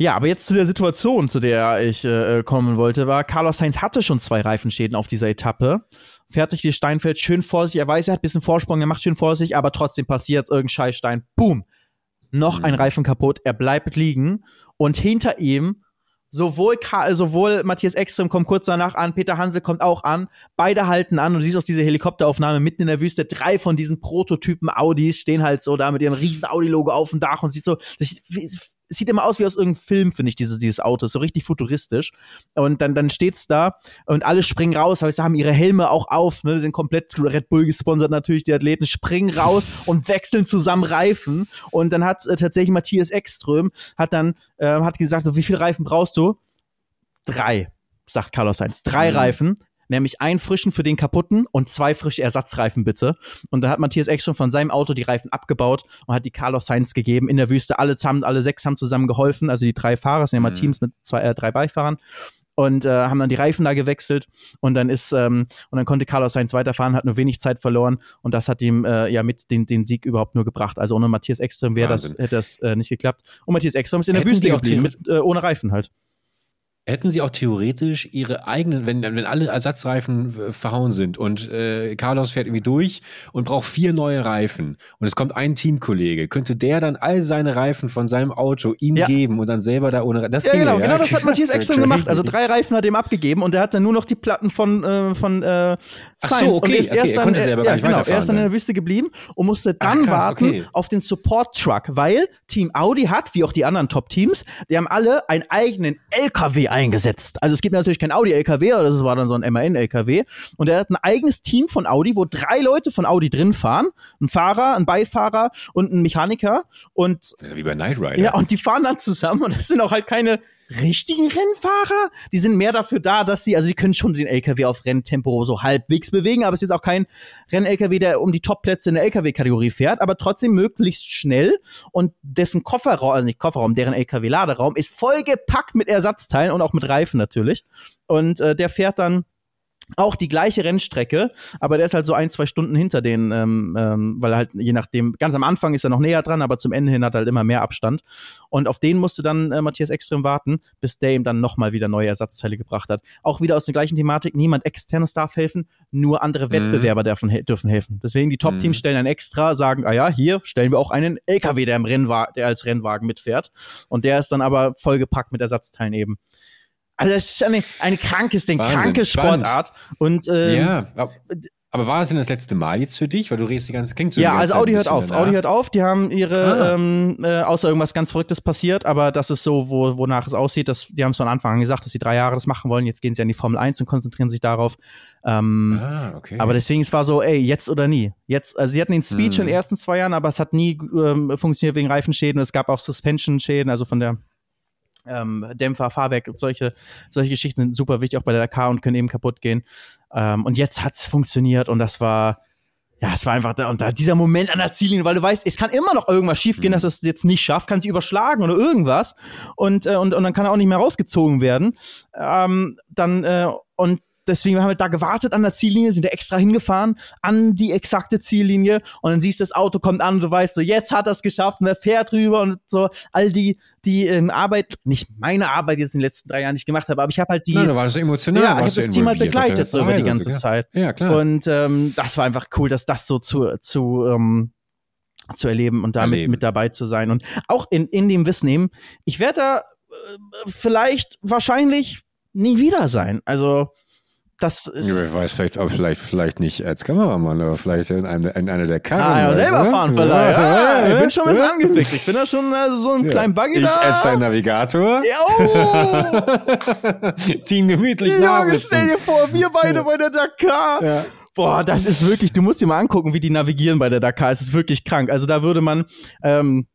ja, aber jetzt zu der Situation, zu der ich äh, äh, kommen wollte, war, Carlos Sainz hatte schon zwei Reifenschäden auf dieser Etappe. Fährt durch die Steinfeld schön vorsichtig. Er weiß, er hat ein bisschen Vorsprung, er macht schön vorsichtig, aber trotzdem passiert irgendein Scheißstein. Boom! Noch mhm. ein Reifen kaputt. Er bleibt liegen und hinter ihm sowohl, Ka sowohl Matthias Ekström kommt kurz danach an, Peter Hansel kommt auch an. Beide halten an und du siehst aus dieser Helikopteraufnahme mitten in der Wüste, drei von diesen Prototypen Audis stehen halt so da mit ihrem riesen Audi-Logo auf dem Dach und sieht so, das es sieht immer aus wie aus irgendeinem Film, finde ich, dieses, dieses Auto. So richtig futuristisch. Und dann, dann steht's da und alle springen raus, aber sie haben ihre Helme auch auf, ne, sind komplett Red Bull gesponsert natürlich, die Athleten springen raus und wechseln zusammen Reifen. Und dann hat äh, tatsächlich Matthias Ekström hat dann, äh, hat gesagt, so, wie viel Reifen brauchst du? Drei sagt Carlos Sainz. Drei mhm. Reifen nämlich einen frischen für den kaputten und zwei frische Ersatzreifen bitte. Und dann hat Matthias Eck schon von seinem Auto die Reifen abgebaut und hat die Carlos Sainz gegeben in der Wüste. Alle, zusammen, alle sechs haben zusammen geholfen, also die drei Fahrer, es sind ja mal mhm. Teams mit zwei, äh, drei Beifahrern und äh, haben dann die Reifen da gewechselt und dann ist ähm, und dann konnte Carlos Sainz weiterfahren, hat nur wenig Zeit verloren und das hat ihm äh, ja mit den, den Sieg überhaupt nur gebracht. Also ohne Matthias Ekström wäre das hätte das äh, nicht geklappt. Und Matthias Ekström ist in der Hätten Wüste geblieben mit äh, ohne Reifen halt hätten sie auch theoretisch ihre eigenen, wenn, wenn alle Ersatzreifen äh, verhauen sind und äh, Carlos fährt irgendwie durch und braucht vier neue Reifen und es kommt ein Teamkollege, könnte der dann all seine Reifen von seinem Auto ihm ja. geben und dann selber da ohne das Ja, genau, ja? genau das hat Matthias extra gemacht. Also drei Reifen hat er ihm abgegeben und der hat dann nur noch die Platten von, äh, von äh, Ach so, okay, ist okay, erst er konnte selber ja, gar nicht genau, Er ist dann in der Wüste geblieben und musste dann Ach, krass, warten okay. auf den Support-Truck, weil Team Audi hat, wie auch die anderen Top-Teams, die haben alle einen eigenen LKW eingesetzt. Also es gibt natürlich kein Audi-LKW, aber das war dann so ein MAN-LKW. Und er hat ein eigenes Team von Audi, wo drei Leute von Audi drin fahren. Ein Fahrer, ein Beifahrer und ein Mechaniker. Und, wie bei Knight Rider. Ja, und die fahren dann zusammen und das sind auch halt keine richtigen Rennfahrer. Die sind mehr dafür da, dass sie, also die können schon den LKW auf Renntempo so halbwegs bewegen, aber es ist jetzt auch kein Renn-LKW, der um die Top-Plätze in der LKW-Kategorie fährt, aber trotzdem möglichst schnell und dessen Kofferraum, also nicht Kofferraum, deren LKW-Laderaum ist vollgepackt mit Ersatzteilen und auch mit Reifen natürlich. Und äh, der fährt dann auch die gleiche Rennstrecke, aber der ist halt so ein, zwei Stunden hinter denen, ähm, ähm, weil halt je nachdem, ganz am Anfang ist er noch näher dran, aber zum Ende hin hat er halt immer mehr Abstand. Und auf den musste dann äh, Matthias Extrem warten, bis der ihm dann nochmal wieder neue Ersatzteile gebracht hat. Auch wieder aus der gleichen Thematik, niemand externes darf helfen, nur andere mhm. Wettbewerber dürfen, dürfen helfen. Deswegen die Top-Teams mhm. stellen dann extra, sagen, ah ja, hier stellen wir auch einen LKW, der im Rennwagen, der als Rennwagen mitfährt. Und der ist dann aber vollgepackt mit Ersatzteilen eben. Also es ist eine, eine krankes Ding, Wahnsinn, kranke Sportart. Und ähm, ja. Aber war es denn das letzte Mal jetzt für dich? Weil du redest die ganze klingt so Ja, also Audi hört auf. Danach. Audi hört auf. Die haben ihre, ah. ähm, äh, außer irgendwas ganz Verrücktes passiert, aber das ist so, wo, wonach es aussieht. Dass, die haben es von Anfang an gesagt, dass sie drei Jahre das machen wollen. Jetzt gehen sie an die Formel 1 und konzentrieren sich darauf. Ähm, ah, okay. Aber deswegen, es war so, ey, jetzt oder nie. Jetzt, also sie hatten den Speech hm. in den ersten zwei Jahren, aber es hat nie ähm, funktioniert wegen Reifenschäden. Es gab auch Suspension-Schäden, also von der ähm, Dämpfer, Fahrwerk, solche, solche Geschichten sind super wichtig, auch bei der Dakar und können eben kaputt gehen. Ähm, und jetzt hat's funktioniert und das war, ja, es war einfach da und da dieser Moment an der Ziellinie, weil du weißt, es kann immer noch irgendwas schiefgehen, mhm. dass es jetzt nicht schafft, kann sich überschlagen oder irgendwas und, äh, und, und dann kann er auch nicht mehr rausgezogen werden. Ähm, dann, äh, und deswegen haben wir da gewartet an der Ziellinie, sind da extra hingefahren an die exakte Ziellinie und dann siehst du, das Auto kommt an und du weißt so, jetzt hat er es geschafft und er fährt rüber und so all die, die ähm, Arbeit, nicht meine Arbeit jetzt in den letzten drei Jahren nicht gemacht habe, aber ich habe halt die. Nein, da war das emotional. Ja, ich habe das Team halt begleitet so über die ganze ja. Zeit. Ja, klar. Und ähm, das war einfach cool, dass das so zu, zu ähm, zu erleben und damit erleben. mit dabei zu sein und auch in, in dem Wissen eben, ich werde da äh, vielleicht wahrscheinlich nie wieder sein. Also das ist. Ja, wer weiß, vielleicht, auch vielleicht, vielleicht nicht als Kameramann, aber vielleicht in, einem, in einer der Karren. Ah, ja, selber ne? fahren vielleicht. Ja, ja, ich bin schon ein bisschen angefixt. Ich bin da schon also so einen kleinen Buggy ich da. Ich als dein Navigator. Ja, oh. Team gemütlich Junge, stell dir vor, wir beide bei der Dakar. Ja. Boah, das ist wirklich, du musst dir mal angucken, wie die navigieren bei der Dakar. Es ist wirklich krank. Also da würde man, ähm,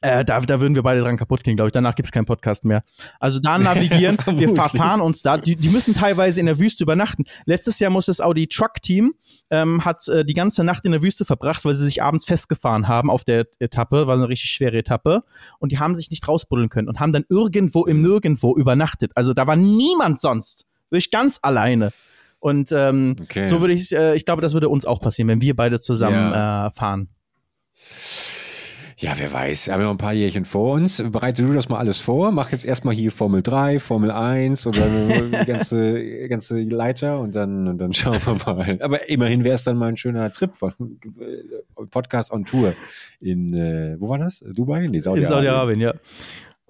äh, da, da würden wir beide dran kaputt gehen, glaube ich. Danach gibt es keinen Podcast mehr. Also da navigieren, wir verfahren uns da. Die, die müssen teilweise in der Wüste übernachten. Letztes Jahr muss das Audi Truck Team ähm, hat äh, die ganze Nacht in der Wüste verbracht, weil sie sich abends festgefahren haben auf der Etappe. War eine richtig schwere Etappe. Und die haben sich nicht rausbuddeln können und haben dann irgendwo im Nirgendwo übernachtet. Also da war niemand sonst. Wirklich ganz alleine. Und ähm, okay. so würde ich, äh, ich glaube, das würde uns auch passieren, wenn wir beide zusammen ja. äh, fahren. Ja, wer weiß. Wir haben noch ein paar Jährchen vor uns. Bereite du das mal alles vor. Mach jetzt erstmal hier Formel 3, Formel 1 und dann die ganze, ganze Leiter und dann, und dann schauen wir mal. Aber immerhin wäre es dann mal ein schöner Trip von äh, Podcast on Tour in, äh, wo war das? Dubai? Nee, Saudi-Arabien. In Saudi-Arabien, ja.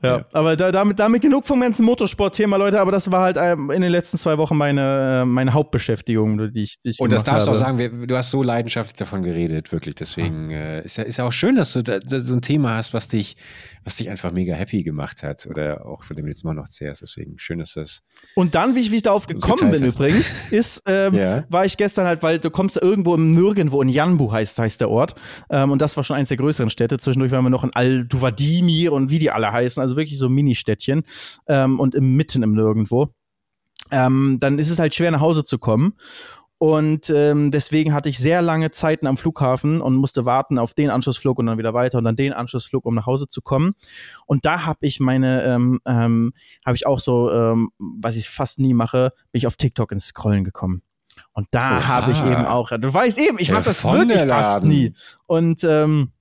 Ja, ja, aber da, damit, damit genug vom ganzen Motorsport-Thema, Leute. Aber das war halt ähm, in den letzten zwei Wochen meine, äh, meine Hauptbeschäftigung, die ich, die ich Und das darfst du auch sagen, wir, du hast so leidenschaftlich davon geredet, wirklich. Deswegen äh, ist ja, ist ja auch schön, dass du da, da so ein Thema hast, was dich, was dich einfach mega happy gemacht hat oder auch von dem jetzt mal noch zehrst. Deswegen schön, dass das. Und dann, wie ich, wie ich darauf gekommen bin hast. übrigens, ist, ähm, ja. war ich gestern halt, weil du kommst da irgendwo im Nirgendwo, in Janbu heißt, heißt der Ort. Ähm, und das war schon eins der größeren Städte. Zwischendurch waren wir noch in Al-Duvadimir und wie die alle heißen, also wirklich so Mini-Städtchen ähm, und im, mitten im Nirgendwo. Ähm, dann ist es halt schwer nach Hause zu kommen. Und ähm, deswegen hatte ich sehr lange Zeiten am Flughafen und musste warten auf den Anschlussflug und dann wieder weiter und dann den Anschlussflug, um nach Hause zu kommen. Und da habe ich meine, ähm, ähm, habe ich auch so, ähm, was ich fast nie mache, bin ich auf TikTok ins Scrollen gekommen. Und da habe ich eben auch, du weißt eben, ich mache das wirklich fast nie. Und ähm,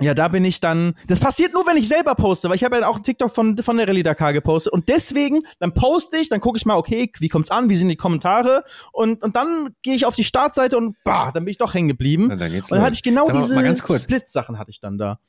ja, da bin ich dann. Das passiert nur, wenn ich selber poste, weil ich habe ja auch einen TikTok von, von der Rallye Dakar gepostet. Und deswegen, dann poste ich, dann gucke ich mal, okay, wie kommt's an, wie sind die Kommentare? Und, und dann gehe ich auf die Startseite und bah, dann bin ich doch hängen geblieben. Und dann, und dann hatte ich genau mal, diese Split-Sachen hatte ich dann da.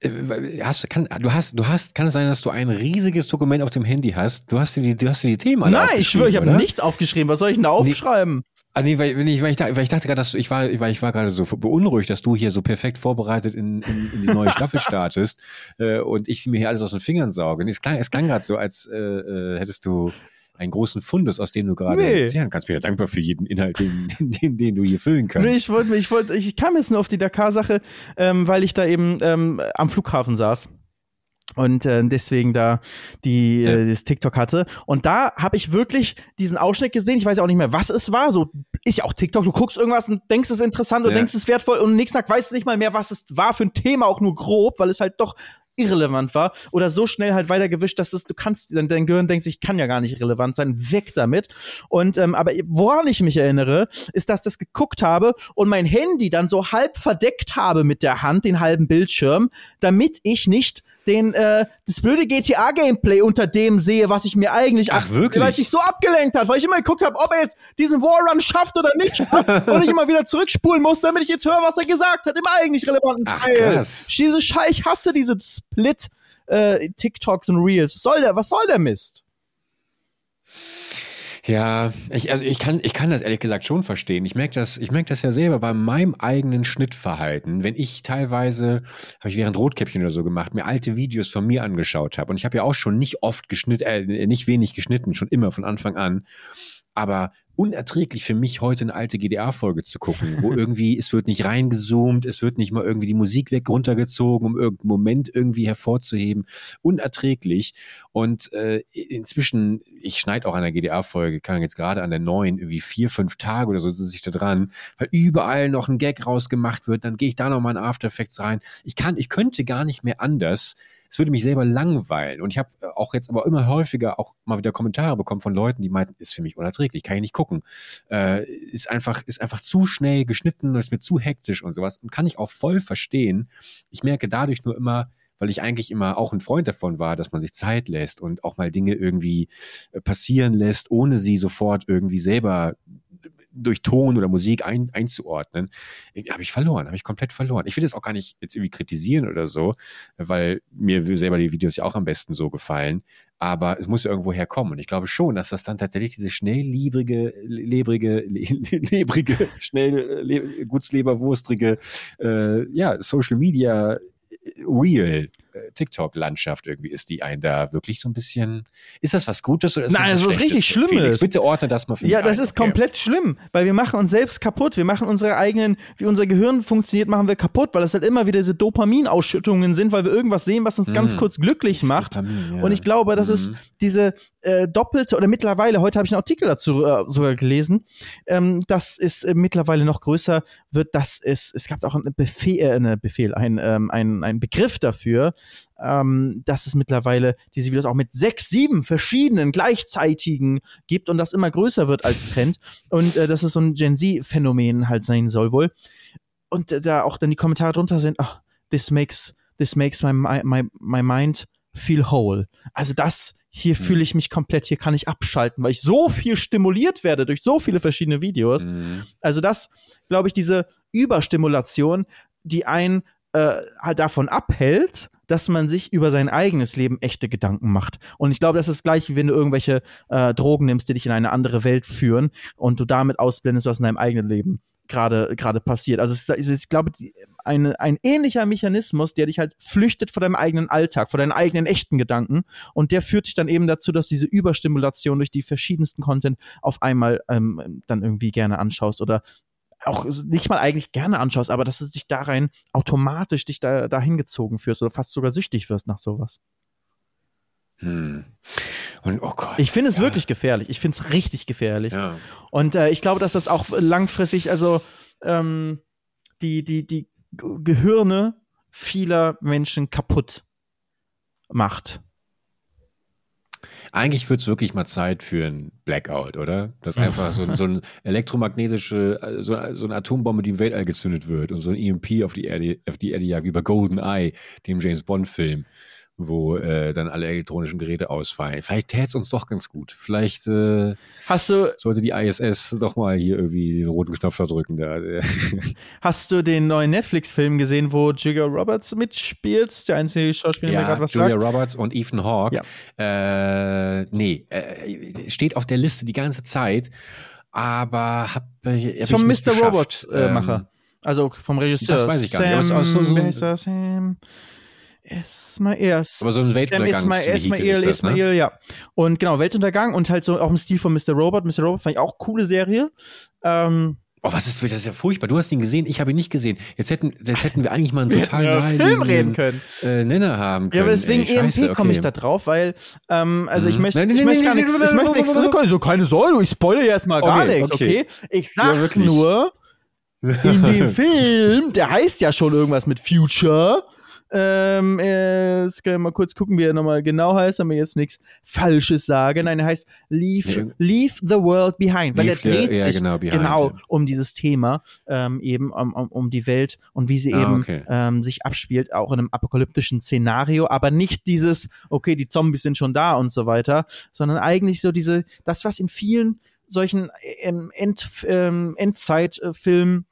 Äh, hast, kann, du hast, du hast, kann es sein, dass du ein riesiges Dokument auf dem Handy hast? Du hast dir die, du hast dir die Themen Nein, ich schwöre, ich habe nichts aufgeschrieben. Was soll ich denn da aufschreiben? Nee. Ah, nee, weil, weil, ich, weil, ich, weil ich dachte gerade, dass du, ich war, weil ich war gerade so beunruhigt, dass du hier so perfekt vorbereitet in, in, in die neue Staffel startest äh, und ich mir hier alles aus den Fingern sauge. es klang, es klang gerade so, als äh, äh, hättest du einen großen Fundus, aus dem du gerade nee. erzählen kannst. Ich bin ja dankbar für jeden Inhalt, den, den, den du hier füllen kannst. Nee, ich wollte, ich wollte, ich kam jetzt nur auf die Dakar-Sache, ähm, weil ich da eben ähm, am Flughafen saß und äh, deswegen da die ja. äh, das TikTok hatte und da habe ich wirklich diesen Ausschnitt gesehen. Ich weiß ja auch nicht mehr, was es war. So ist ja auch TikTok. Du guckst irgendwas und denkst es ist interessant und ja. denkst es ist wertvoll und nächsten Tag weißt du nicht mal mehr, was es war für ein Thema, auch nur grob, weil es halt doch irrelevant war oder so schnell halt weitergewischt, dass es, du kannst, dein, dein Gehirn denkt sich, kann ja gar nicht relevant sein, weg damit. Und ähm, aber woran ich mich erinnere, ist, dass ich das geguckt habe und mein Handy dann so halb verdeckt habe mit der Hand, den halben Bildschirm, damit ich nicht den äh, das blöde GTA Gameplay unter dem sehe, was ich mir eigentlich Ach, wirklich? weil sich so abgelenkt hat, weil ich immer geguckt habe, ob er jetzt diesen Warrun schafft oder nicht schafft und ich immer wieder zurückspulen muss, damit ich jetzt höre, was er gesagt hat im eigentlich relevanten Ach, Teil. Krass. Diese Scheiß, ich hasse diese Split äh, TikToks und Reels. Was soll der, was soll der Mist? Ja, ich, also ich kann, ich kann das ehrlich gesagt schon verstehen. Ich merke das, ich merke das ja selber bei meinem eigenen Schnittverhalten. Wenn ich teilweise, habe ich während Rotkäppchen oder so gemacht, mir alte Videos von mir angeschaut habe und ich habe ja auch schon nicht oft geschnitten, äh, nicht wenig geschnitten, schon immer von Anfang an. Aber unerträglich für mich, heute eine alte GDR-Folge zu gucken, wo irgendwie, es wird nicht reingezoomt, es wird nicht mal irgendwie die Musik weg runtergezogen, um irgendeinen Moment irgendwie hervorzuheben. Unerträglich. Und äh, inzwischen, ich schneide auch an der GDR-Folge, kann jetzt gerade an der neuen irgendwie vier, fünf Tage oder so sitze ich da dran, weil überall noch ein Gag rausgemacht wird, dann gehe ich da nochmal in After Effects rein. Ich kann, ich könnte gar nicht mehr anders, es würde mich selber langweilen. Und ich habe äh, auch jetzt aber immer häufiger auch mal wieder Kommentare bekommen von Leuten, die meinten, ist für mich unerträglich, kann ich nicht gucken. Äh, ist einfach, ist einfach zu schnell geschnitten, ist mir zu hektisch und sowas. Und kann ich auch voll verstehen. Ich merke dadurch nur immer, weil ich eigentlich immer auch ein Freund davon war, dass man sich Zeit lässt und auch mal Dinge irgendwie äh, passieren lässt, ohne sie sofort irgendwie selber durch Ton oder Musik ein, einzuordnen, habe ich verloren, habe ich komplett verloren. Ich will das auch gar nicht jetzt irgendwie kritisieren oder so, weil mir selber die Videos ja auch am besten so gefallen. Aber es muss ja irgendwo herkommen. Und ich glaube schon, dass das dann tatsächlich diese schnellliebrige, lebrige, lebrige, schnell, le gutsleberwurstrige, äh, ja, Social Media Real äh, TikTok-Landschaft irgendwie ist, die einen da wirklich so ein bisschen. Ist das was Gutes oder ist Nein, das was richtig Schlimmes. Felix, bitte ordne das mal für mich. Ja, das ein. ist okay. komplett schlimm, weil wir machen uns selbst kaputt. Wir machen unsere eigenen, wie unser Gehirn funktioniert, machen wir kaputt, weil es halt immer wieder diese Dopaminausschüttungen sind, weil wir irgendwas sehen, was uns mm. ganz kurz glücklich macht. Dopamin, ja. Und ich glaube, das mm. ist diese äh, doppelte oder mittlerweile, heute habe ich einen Artikel dazu äh, sogar gelesen, ähm, dass es äh, mittlerweile noch größer wird, dass es, es gab auch einen Befehl, äh, eine Befehl, ein, ähm, ein, ein Begriff dafür, ähm, dass es mittlerweile diese Videos auch mit sechs, sieben verschiedenen gleichzeitigen gibt und das immer größer wird als Trend und äh, dass es so ein Gen Z-Phänomen halt sein soll wohl. Und äh, da auch dann die Kommentare drunter sind, oh, this makes, this makes my, my, my mind feel whole. Also das, hier mhm. fühle ich mich komplett, hier kann ich abschalten, weil ich so viel stimuliert werde durch so viele verschiedene Videos. Mhm. Also das, glaube ich, diese Überstimulation, die einen äh, halt davon abhält, dass man sich über sein eigenes Leben echte Gedanken macht. Und ich glaube, das ist gleich, wie wenn du irgendwelche äh, Drogen nimmst, die dich in eine andere Welt führen und du damit ausblendest, was in deinem eigenen Leben gerade gerade passiert. Also es ist, ich glaube, eine, ein ähnlicher Mechanismus, der dich halt flüchtet vor deinem eigenen Alltag, vor deinen eigenen echten Gedanken und der führt dich dann eben dazu, dass diese Überstimulation durch die verschiedensten Content auf einmal ähm, dann irgendwie gerne anschaust oder auch nicht mal eigentlich gerne anschaust, aber dass es dich da rein automatisch dich da dahin gezogen führst oder fast sogar süchtig wirst nach sowas. Hm. Und oh Gott. Ich finde es ja. wirklich gefährlich. Ich finde es richtig gefährlich. Ja. Und äh, ich glaube, dass das auch langfristig, also ähm, die, die, die Gehirne vieler Menschen kaputt macht. Eigentlich wird es wirklich mal Zeit für ein Blackout, oder? Dass einfach so, so eine elektromagnetische, äh, so, so, eine Atombombe, die im Weltall gezündet wird und so ein EMP auf die Erde, auf die Erde jagt, wie bei Golden Eye, dem James Bond-Film wo äh, dann alle elektronischen Geräte ausfallen. Vielleicht täte es uns doch ganz gut. Vielleicht äh, Hast du, sollte die ISS doch mal hier irgendwie diesen roten Knopf da drücken. Da. Hast du den neuen Netflix-Film gesehen, wo Julia Roberts mitspielt? Der einzige Schauspieler, ja, der gerade was Julia sagt? Roberts und Ethan Hawke. Ja. Äh, nee, äh, steht auf der Liste die ganze Zeit, aber hab, äh, hab Vom Mr. Robots-Macher. Ähm, also vom Regisseur. Das weiß ich gar nicht. Sam, so, so, so, Sam Ismail. Aber so ein Weltuntergang. Ismail, das, Ismail, ne? ja. Und genau, Weltuntergang und halt so auch im Stil von Mr. Robot. Mr. Robot fand ich auch coole Serie. Ähm, Oh, was ist, das ist ja furchtbar. Du hast ihn gesehen, ich habe ihn nicht gesehen. Jetzt hätten, jetzt hätten wir eigentlich mal einen total ja, Film reden können. Äh, Nenner haben können. Ja, aber deswegen Ey, EMP okay. komme ich da drauf, weil, ähm, also mhm. ich möchte, ich möchte gar nichts, ich möchte nichts, so keine Sorge, ich spoilere jetzt mal gar okay, nichts, okay? okay? Ich sag ja, nur, in dem Film, der heißt ja schon irgendwas mit Future, ähm, äh, jetzt können wir mal kurz gucken, wie er nochmal genau heißt, aber jetzt nichts Falsches sagen. Nein, er heißt Leave, Leave the World Behind, weil er dreht the, sich ja, genau, behind, genau ja. um dieses Thema, ähm, eben um, um, um, die Welt und wie sie ah, eben okay. ähm, sich abspielt, auch in einem apokalyptischen Szenario, aber nicht dieses, okay, die Zombies sind schon da und so weiter, sondern eigentlich so diese, das, was in vielen solchen ähm, End, ähm, Endzeitfilmen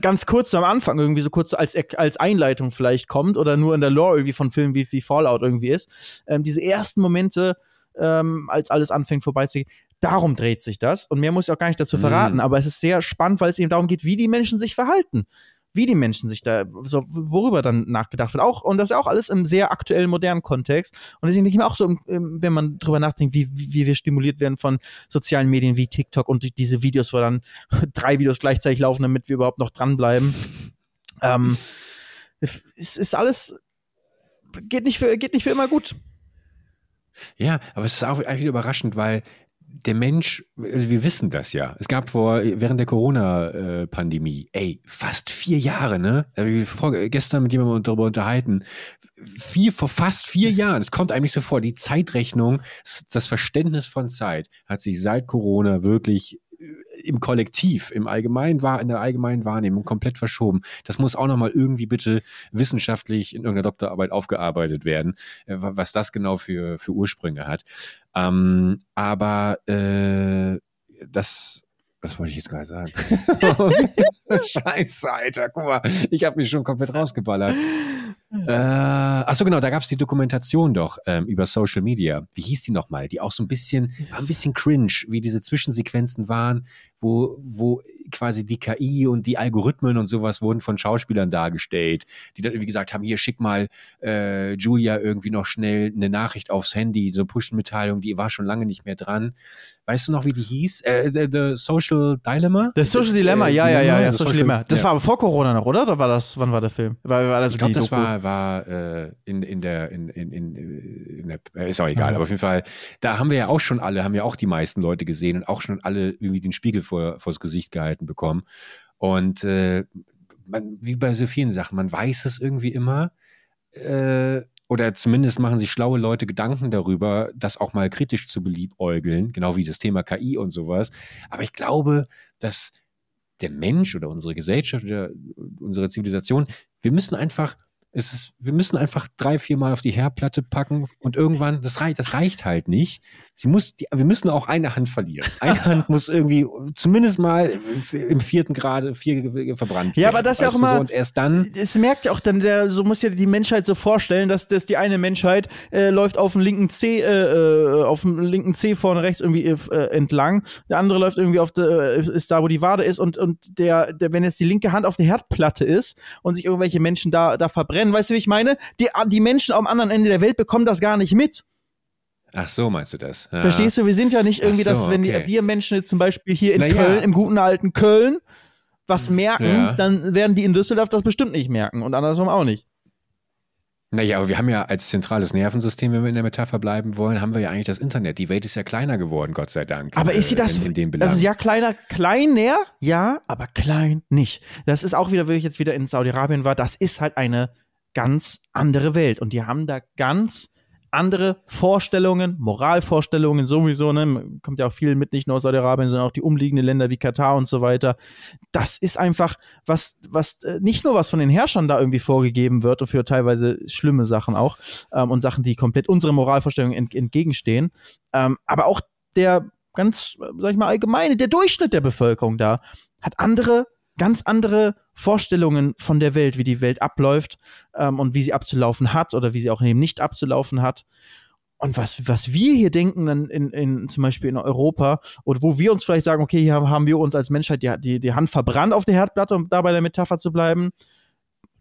ganz kurz am Anfang irgendwie so kurz als, als Einleitung vielleicht kommt oder nur in der Lore irgendwie von Filmen wie, wie Fallout irgendwie ist. Ähm, diese ersten Momente, ähm, als alles anfängt vorbeizugehen, Darum dreht sich das. Und mehr muss ich auch gar nicht dazu verraten. Mhm. Aber es ist sehr spannend, weil es eben darum geht, wie die Menschen sich verhalten wie die Menschen sich da, so, worüber dann nachgedacht wird. Auch, und das ist auch alles im sehr aktuellen, modernen Kontext. Und deswegen denke ich mir auch so, wenn man drüber nachdenkt, wie, wie wir stimuliert werden von sozialen Medien wie TikTok und diese Videos, wo dann drei Videos gleichzeitig laufen, damit wir überhaupt noch dranbleiben. Ähm, es ist alles, geht nicht für, geht nicht für immer gut. Ja, aber es ist auch eigentlich überraschend, weil der Mensch, also wir wissen das ja. Es gab vor, während der Corona-Pandemie, ey, fast vier Jahre, ne? Ich vor, gestern mit jemandem darüber unterhalten. Vier, vor fast vier Jahren, es kommt eigentlich so vor, die Zeitrechnung, das Verständnis von Zeit hat sich seit Corona wirklich im Kollektiv, im allgemeinen in der allgemeinen Wahrnehmung komplett verschoben. Das muss auch nochmal irgendwie bitte wissenschaftlich in irgendeiner Doktorarbeit aufgearbeitet werden, äh, was das genau für, für Ursprünge hat. Ähm, aber äh, das, was wollte ich jetzt gerade sagen? Scheiße, Alter, guck mal, ich habe mich schon komplett rausgeballert. Äh, achso, genau, da gab es die Dokumentation doch ähm, über Social Media. Wie hieß die nochmal? Die auch so ein bisschen, war ein bisschen cringe, wie diese Zwischensequenzen waren, wo, wo quasi die KI und die Algorithmen und sowas wurden von Schauspielern dargestellt, die dann irgendwie gesagt haben, hier schick mal äh, Julia irgendwie noch schnell eine Nachricht aufs Handy, so Push-Mitteilung, die war schon lange nicht mehr dran. Weißt du noch, wie die hieß? Äh, the, the Social Dilemma? The Social Dilemma, äh, ja, ja, ja, ja, Social, Dilemma. Das war aber vor Corona noch, oder? Oder war das, wann war der Film? War, war also ich glaube, das war, war äh, in, in der, in, in, in, in der, äh, ist auch egal, aber auf jeden Fall, da haben wir ja auch schon alle, haben ja auch die meisten Leute gesehen und auch schon alle irgendwie den Spiegel vor, vors Gesicht gehalten bekommen. Und äh, man, wie bei so vielen Sachen, man weiß es irgendwie immer, äh, oder zumindest machen sich schlaue Leute Gedanken darüber, das auch mal kritisch zu beliebäugeln, genau wie das Thema KI und sowas. Aber ich glaube, dass der Mensch oder unsere Gesellschaft oder unsere Zivilisation, wir müssen einfach es ist, wir müssen einfach drei, vier Mal auf die Herdplatte packen und irgendwann, das reicht, das reicht halt nicht. Sie muss, die, wir müssen auch eine Hand verlieren. Eine Hand muss irgendwie zumindest mal im vierten Grade vier verbrannt werden. Ja, aber das ist ja auch immer, so, und erst dann. Es merkt ja auch dann, der, so muss ja die Menschheit so vorstellen, dass, dass die eine Menschheit äh, läuft auf dem linken C, äh, äh auf dem linken C vorne rechts irgendwie äh, entlang. Der andere läuft irgendwie auf der, äh, ist da, wo die Wade ist und, und der, der, wenn jetzt die linke Hand auf der Herdplatte ist und sich irgendwelche Menschen da, da verbrennen, rennen. Weißt du, wie ich meine? Die, die Menschen am anderen Ende der Welt bekommen das gar nicht mit. Ach so, meinst du das? Ja. Verstehst du? Wir sind ja nicht irgendwie, so, dass wenn okay. die, wir Menschen jetzt zum Beispiel hier in Na Köln, ja. im guten alten Köln, was merken, ja. dann werden die in Düsseldorf das bestimmt nicht merken und andersrum auch nicht. Naja, aber wir haben ja als zentrales Nervensystem, wenn wir in der Metapher bleiben wollen, haben wir ja eigentlich das Internet. Die Welt ist ja kleiner geworden, Gott sei Dank. Aber ist sie das? In, in das ist ja kleiner, kleiner, ja, aber klein nicht. Das ist auch wieder, wenn ich jetzt wieder in Saudi-Arabien war, das ist halt eine ganz andere Welt. Und die haben da ganz andere Vorstellungen, Moralvorstellungen sowieso, ne? Kommt ja auch viel mit, nicht nur aus Saudi-Arabien, sondern auch die umliegenden Länder wie Katar und so weiter. Das ist einfach was, was äh, nicht nur was von den Herrschern da irgendwie vorgegeben wird und für teilweise schlimme Sachen auch ähm, und Sachen, die komplett unsere Moralvorstellungen ent entgegenstehen, ähm, aber auch der ganz, sag ich mal, allgemeine, der Durchschnitt der Bevölkerung da hat andere ganz andere Vorstellungen von der Welt, wie die Welt abläuft ähm, und wie sie abzulaufen hat oder wie sie auch eben nicht abzulaufen hat. Und was, was wir hier denken, dann in, in, zum Beispiel in Europa, oder wo wir uns vielleicht sagen, okay, hier haben wir uns als Menschheit die, die, die Hand verbrannt auf der Herdplatte, um da bei der Metapher zu bleiben,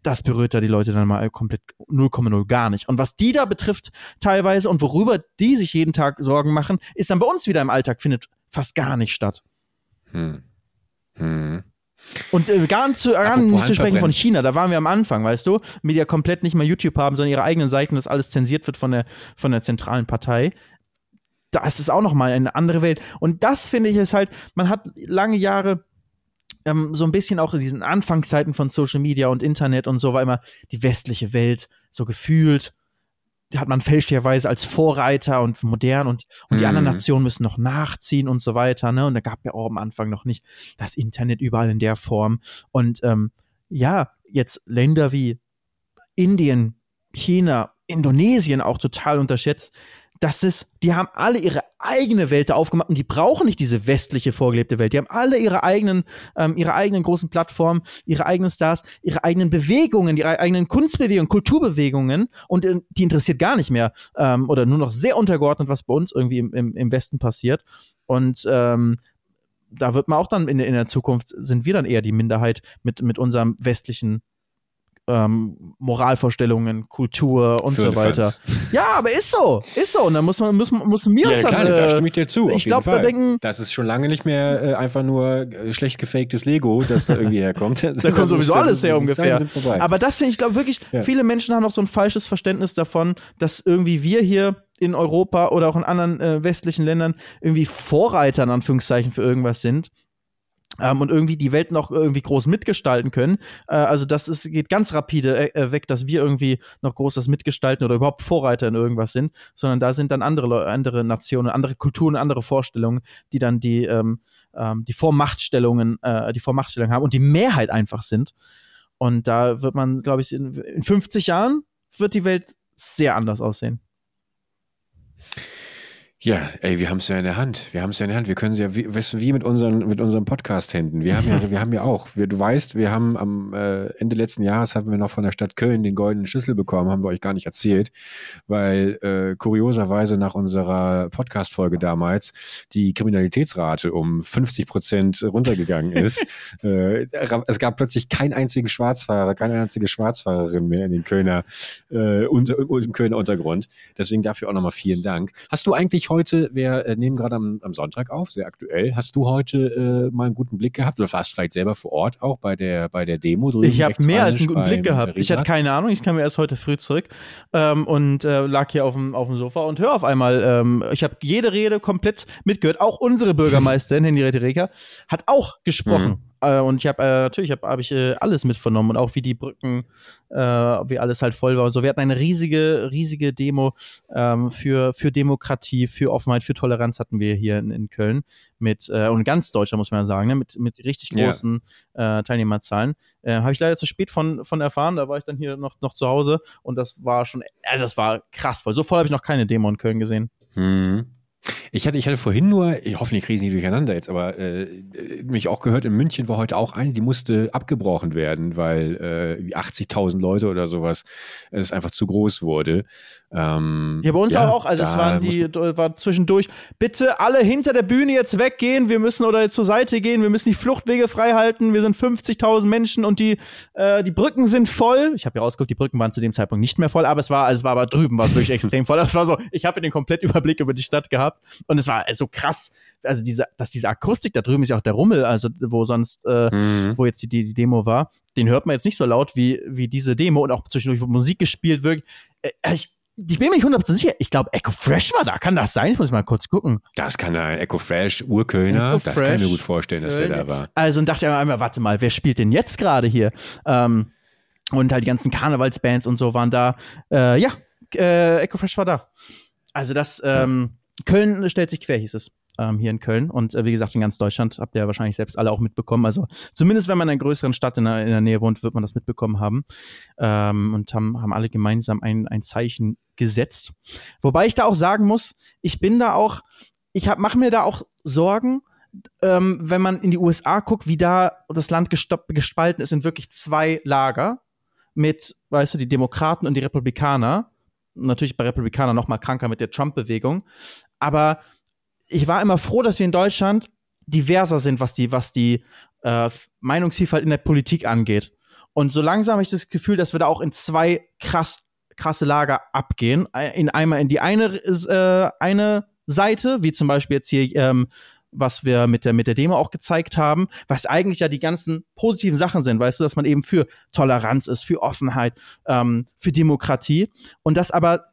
das berührt da die Leute dann mal komplett 0,0 gar nicht. Und was die da betrifft teilweise und worüber die sich jeden Tag Sorgen machen, ist dann bei uns wieder im Alltag, findet fast gar nicht statt. Hm. Hm. Und äh, gar, zu, gar nicht zu sprechen von China, da waren wir am Anfang, weißt du, die ja komplett nicht mehr YouTube haben, sondern ihre eigenen Seiten, das alles zensiert wird von der, von der zentralen Partei. Das ist auch nochmal eine andere Welt. Und das finde ich ist halt, man hat lange Jahre ähm, so ein bisschen auch in diesen Anfangszeiten von Social Media und Internet und so war immer die westliche Welt so gefühlt hat man fälschlicherweise als Vorreiter und modern und, und die anderen mhm. Nationen müssen noch nachziehen und so weiter. Ne? Und da gab ja auch am Anfang noch nicht das Internet überall in der Form. Und ähm, ja, jetzt Länder wie Indien, China, Indonesien auch total unterschätzt das ist, die haben alle ihre eigene Welt da aufgemacht und die brauchen nicht diese westliche vorgelebte Welt. Die haben alle ihre eigenen, ähm, ihre eigenen großen Plattformen, ihre eigenen Stars, ihre eigenen Bewegungen, ihre eigenen Kunstbewegungen, Kulturbewegungen und äh, die interessiert gar nicht mehr ähm, oder nur noch sehr untergeordnet, was bei uns irgendwie im, im, im Westen passiert. Und ähm, da wird man auch dann in, in der Zukunft, sind wir dann eher die Minderheit mit, mit unserem westlichen ähm, Moralvorstellungen, Kultur und so weiter. Ja, aber ist so, ist so. Und dann muss man, müssen, müssen wir ja, klar, dann, da äh, stimme ich dir zu. ich glaube, da denken, das ist schon lange nicht mehr äh, einfach nur äh, schlecht gefaktes Lego, das da irgendwie herkommt. da kommt sowieso alles her ungefähr. Aber das finde ich, glaube wirklich, ja. viele Menschen haben noch so ein falsches Verständnis davon, dass irgendwie wir hier in Europa oder auch in anderen äh, westlichen Ländern irgendwie Vorreiter in Anführungszeichen für irgendwas sind ähm, und irgendwie die Welt noch irgendwie groß mitgestalten können. Äh, also das ist, geht ganz rapide äh, weg, dass wir irgendwie noch groß das mitgestalten oder überhaupt Vorreiter in irgendwas sind, sondern da sind dann andere, andere Nationen, andere Kulturen, andere Vorstellungen, die dann die, ähm, ähm, die Vormachtstellungen, äh, die Vormachtstellungen haben und die Mehrheit einfach sind. Und da wird man, glaube ich, in, in 50 Jahren wird die Welt sehr anders aussehen. Ja, ey, wir haben es ja in der Hand. Wir haben es ja in der Hand. Wir können es ja, wie, du, wie mit unseren, mit unseren Podcast-Händen. Wir haben ja, wir haben ja auch. Wir, du weißt, wir haben am äh, Ende letzten Jahres haben wir noch von der Stadt Köln den goldenen Schlüssel bekommen, haben wir euch gar nicht erzählt, weil äh, kurioserweise nach unserer Podcast-Folge damals die Kriminalitätsrate um 50 Prozent runtergegangen ist. äh, es gab plötzlich keinen einzigen Schwarzfahrer, keine einzige Schwarzfahrerin mehr in den Kölner, äh, und, im Kölner Untergrund. Deswegen dafür auch nochmal vielen Dank. Hast du eigentlich heute, wir äh, nehmen gerade am, am, Sonntag auf, sehr aktuell. Hast du heute äh, mal einen guten Blick gehabt oder warst du vielleicht selber vor Ort auch bei der, bei der Demo drüben? Ich habe mehr als einen guten Blick gehabt. Ich hatte keine Ahnung, ich kam erst heute früh zurück ähm, und äh, lag hier auf dem, auf dem Sofa und höre auf einmal, ähm, ich habe jede Rede komplett mitgehört. Auch unsere Bürgermeisterin, Henriette Reker, hat auch gesprochen. Mhm. Äh, und ich habe äh, natürlich habe hab ich äh, alles mitvernommen und auch wie die Brücken, äh, wie alles halt voll war und so. Wir hatten eine riesige, riesige Demo ähm, für, für Demokratie, für Offenheit, für Toleranz hatten wir hier in, in Köln mit äh, und ganz Deutschland muss man sagen, ne, mit, mit richtig großen ja. äh, Teilnehmerzahlen. Äh, habe ich leider zu spät von, von erfahren, da war ich dann hier noch, noch zu Hause und das war schon, also das war krass voll. So voll habe ich noch keine Demo in Köln gesehen. Mhm. Ich hatte, ich hatte vorhin nur, ich hoffe, die kriegen nicht durcheinander jetzt, aber äh, mich auch gehört, in München war heute auch eine, die musste abgebrochen werden, weil äh, 80.000 Leute oder sowas es einfach zu groß wurde. Ähm, ja, bei uns ja, auch. Also es waren die, war zwischendurch, bitte alle hinter der Bühne jetzt weggehen, wir müssen oder zur Seite gehen, wir müssen die Fluchtwege frei halten, wir sind 50.000 Menschen und die, äh, die Brücken sind voll. Ich habe ja rausgeguckt, die Brücken waren zu dem Zeitpunkt nicht mehr voll, aber es war, es war aber drüben, war es wirklich extrem voll. Es war so, ich habe den kompletten Überblick über die Stadt gehabt und es war so krass, also diese, dass diese Akustik da drüben ist ja auch der Rummel, also wo sonst, äh, mhm. wo jetzt die, die Demo war, den hört man jetzt nicht so laut wie, wie diese Demo und auch zwischendurch, wo Musik gespielt wird. Äh, ich, ich bin mir nicht 100% sicher. Ich glaube, Echo Fresh war da. Kann das sein? Ich muss mal kurz gucken. Das kann ein Echo Fresh, Urkölner. Echo das Fresh, kann ich mir gut vorstellen, dass der da war. Also, und dachte ich einmal, warte mal, wer spielt denn jetzt gerade hier? Ähm, und halt die ganzen Karnevalsbands und so waren da. Äh, ja, äh, Echo Fresh war da. Also, das, ähm, Köln stellt sich quer, hieß es ähm, hier in Köln. Und äh, wie gesagt, in ganz Deutschland habt ihr ja wahrscheinlich selbst alle auch mitbekommen. Also zumindest wenn man in einer größeren Stadt in der, in der Nähe wohnt, wird man das mitbekommen haben. Ähm, und haben, haben alle gemeinsam ein, ein Zeichen gesetzt. Wobei ich da auch sagen muss, ich bin da auch, ich mache mir da auch Sorgen, ähm, wenn man in die USA guckt, wie da das Land gespalten ist in wirklich zwei Lager mit, weißt du, die Demokraten und die Republikaner. Natürlich bei Republikanern noch mal kranker mit der Trump-Bewegung. Aber ich war immer froh, dass wir in Deutschland diverser sind, was die, was die äh, Meinungsvielfalt in der Politik angeht. Und so langsam habe ich das Gefühl, dass wir da auch in zwei krass, krasse Lager abgehen. In einmal in die eine, äh, eine Seite, wie zum Beispiel jetzt hier, ähm, was wir mit der, mit der Demo auch gezeigt haben, was eigentlich ja die ganzen positiven Sachen sind, weißt du, dass man eben für Toleranz ist, für Offenheit, ähm, für Demokratie. Und dass aber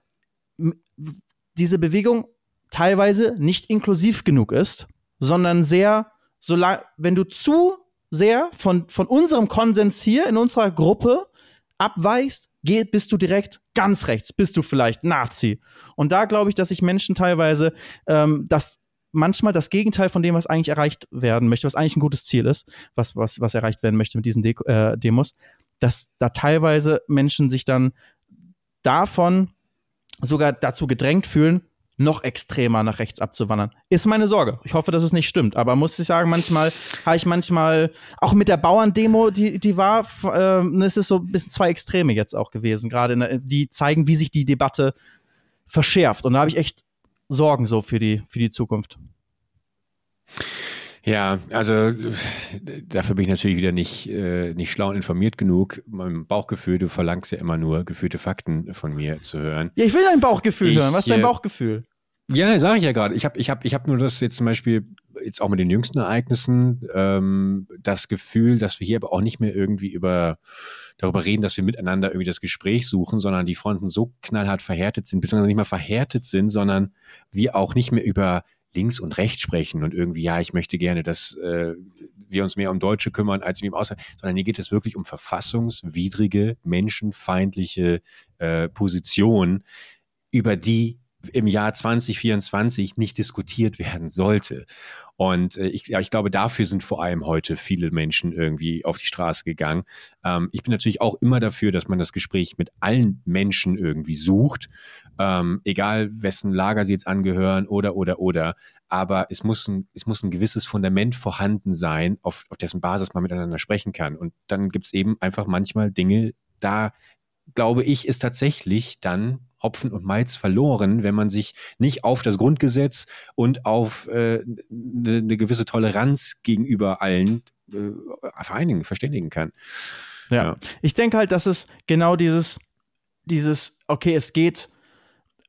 diese Bewegung teilweise nicht inklusiv genug ist, sondern sehr, solange, wenn du zu sehr von, von unserem Konsens hier in unserer Gruppe abweichst, geh, bist du direkt ganz rechts, bist du vielleicht Nazi. Und da glaube ich, dass sich Menschen teilweise ähm, das manchmal das Gegenteil von dem, was eigentlich erreicht werden möchte, was eigentlich ein gutes Ziel ist, was, was, was erreicht werden möchte mit diesen De äh, Demos, dass da teilweise Menschen sich dann davon sogar dazu gedrängt fühlen, noch extremer nach rechts abzuwandern. Ist meine Sorge. Ich hoffe, dass es nicht stimmt. Aber muss ich sagen, manchmal habe ich manchmal, auch mit der Bauerndemo, die, die war, äh, es ist so ein bisschen zwei Extreme jetzt auch gewesen, gerade die zeigen, wie sich die Debatte verschärft. Und da habe ich echt Sorgen so für die, für die Zukunft. Ja, also dafür bin ich natürlich wieder nicht, äh, nicht schlau und informiert genug. Mein Bauchgefühl, du verlangst ja immer nur gefühlte Fakten von mir zu hören. Ja, ich will dein Bauchgefühl ich, hören. Was ist dein äh, Bauchgefühl? Ja, sage ich ja gerade. Ich habe ich hab, ich hab nur das jetzt zum Beispiel, jetzt auch mit den jüngsten Ereignissen, ähm, das Gefühl, dass wir hier aber auch nicht mehr irgendwie über darüber reden, dass wir miteinander irgendwie das Gespräch suchen, sondern die Fronten so knallhart verhärtet sind, beziehungsweise nicht mal verhärtet sind, sondern wir auch nicht mehr über links und rechts sprechen und irgendwie, ja, ich möchte gerne, dass äh, wir uns mehr um Deutsche kümmern als im Ausland, sondern hier geht es wirklich um verfassungswidrige, menschenfeindliche äh, Position, über die im Jahr 2024 nicht diskutiert werden sollte. Und äh, ich, ja, ich glaube, dafür sind vor allem heute viele Menschen irgendwie auf die Straße gegangen. Ähm, ich bin natürlich auch immer dafür, dass man das Gespräch mit allen Menschen irgendwie sucht, ähm, egal wessen Lager sie jetzt angehören oder oder oder. Aber es muss ein, es muss ein gewisses Fundament vorhanden sein, auf, auf dessen Basis man miteinander sprechen kann. Und dann gibt's eben einfach manchmal Dinge, da glaube ich, ist tatsächlich dann Hopfen und Malz verloren, wenn man sich nicht auf das Grundgesetz und auf äh, eine, ne gewisse Toleranz gegenüber allen äh, vereinigen, verständigen kann. Ja. ja. Ich denke halt, dass es genau dieses, dieses, okay, es geht,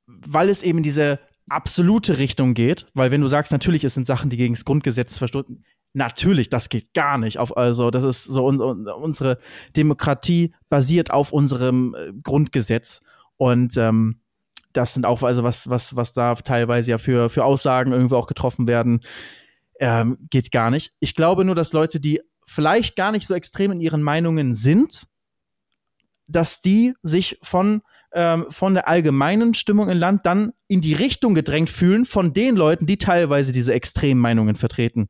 weil es eben diese absolute Richtung geht, weil wenn du sagst, natürlich, es sind Sachen, die gegen das Grundgesetz verstoßen, natürlich, das geht gar nicht. Auf, also, das ist so un, unsere Demokratie basiert auf unserem äh, Grundgesetz. Und ähm, das sind auch, also was, was, was da teilweise ja für, für Aussagen irgendwo auch getroffen werden, ähm, geht gar nicht. Ich glaube nur, dass Leute, die vielleicht gar nicht so extrem in ihren Meinungen sind, dass die sich von, ähm, von der allgemeinen Stimmung im Land dann in die Richtung gedrängt fühlen von den Leuten, die teilweise diese extremen Meinungen vertreten.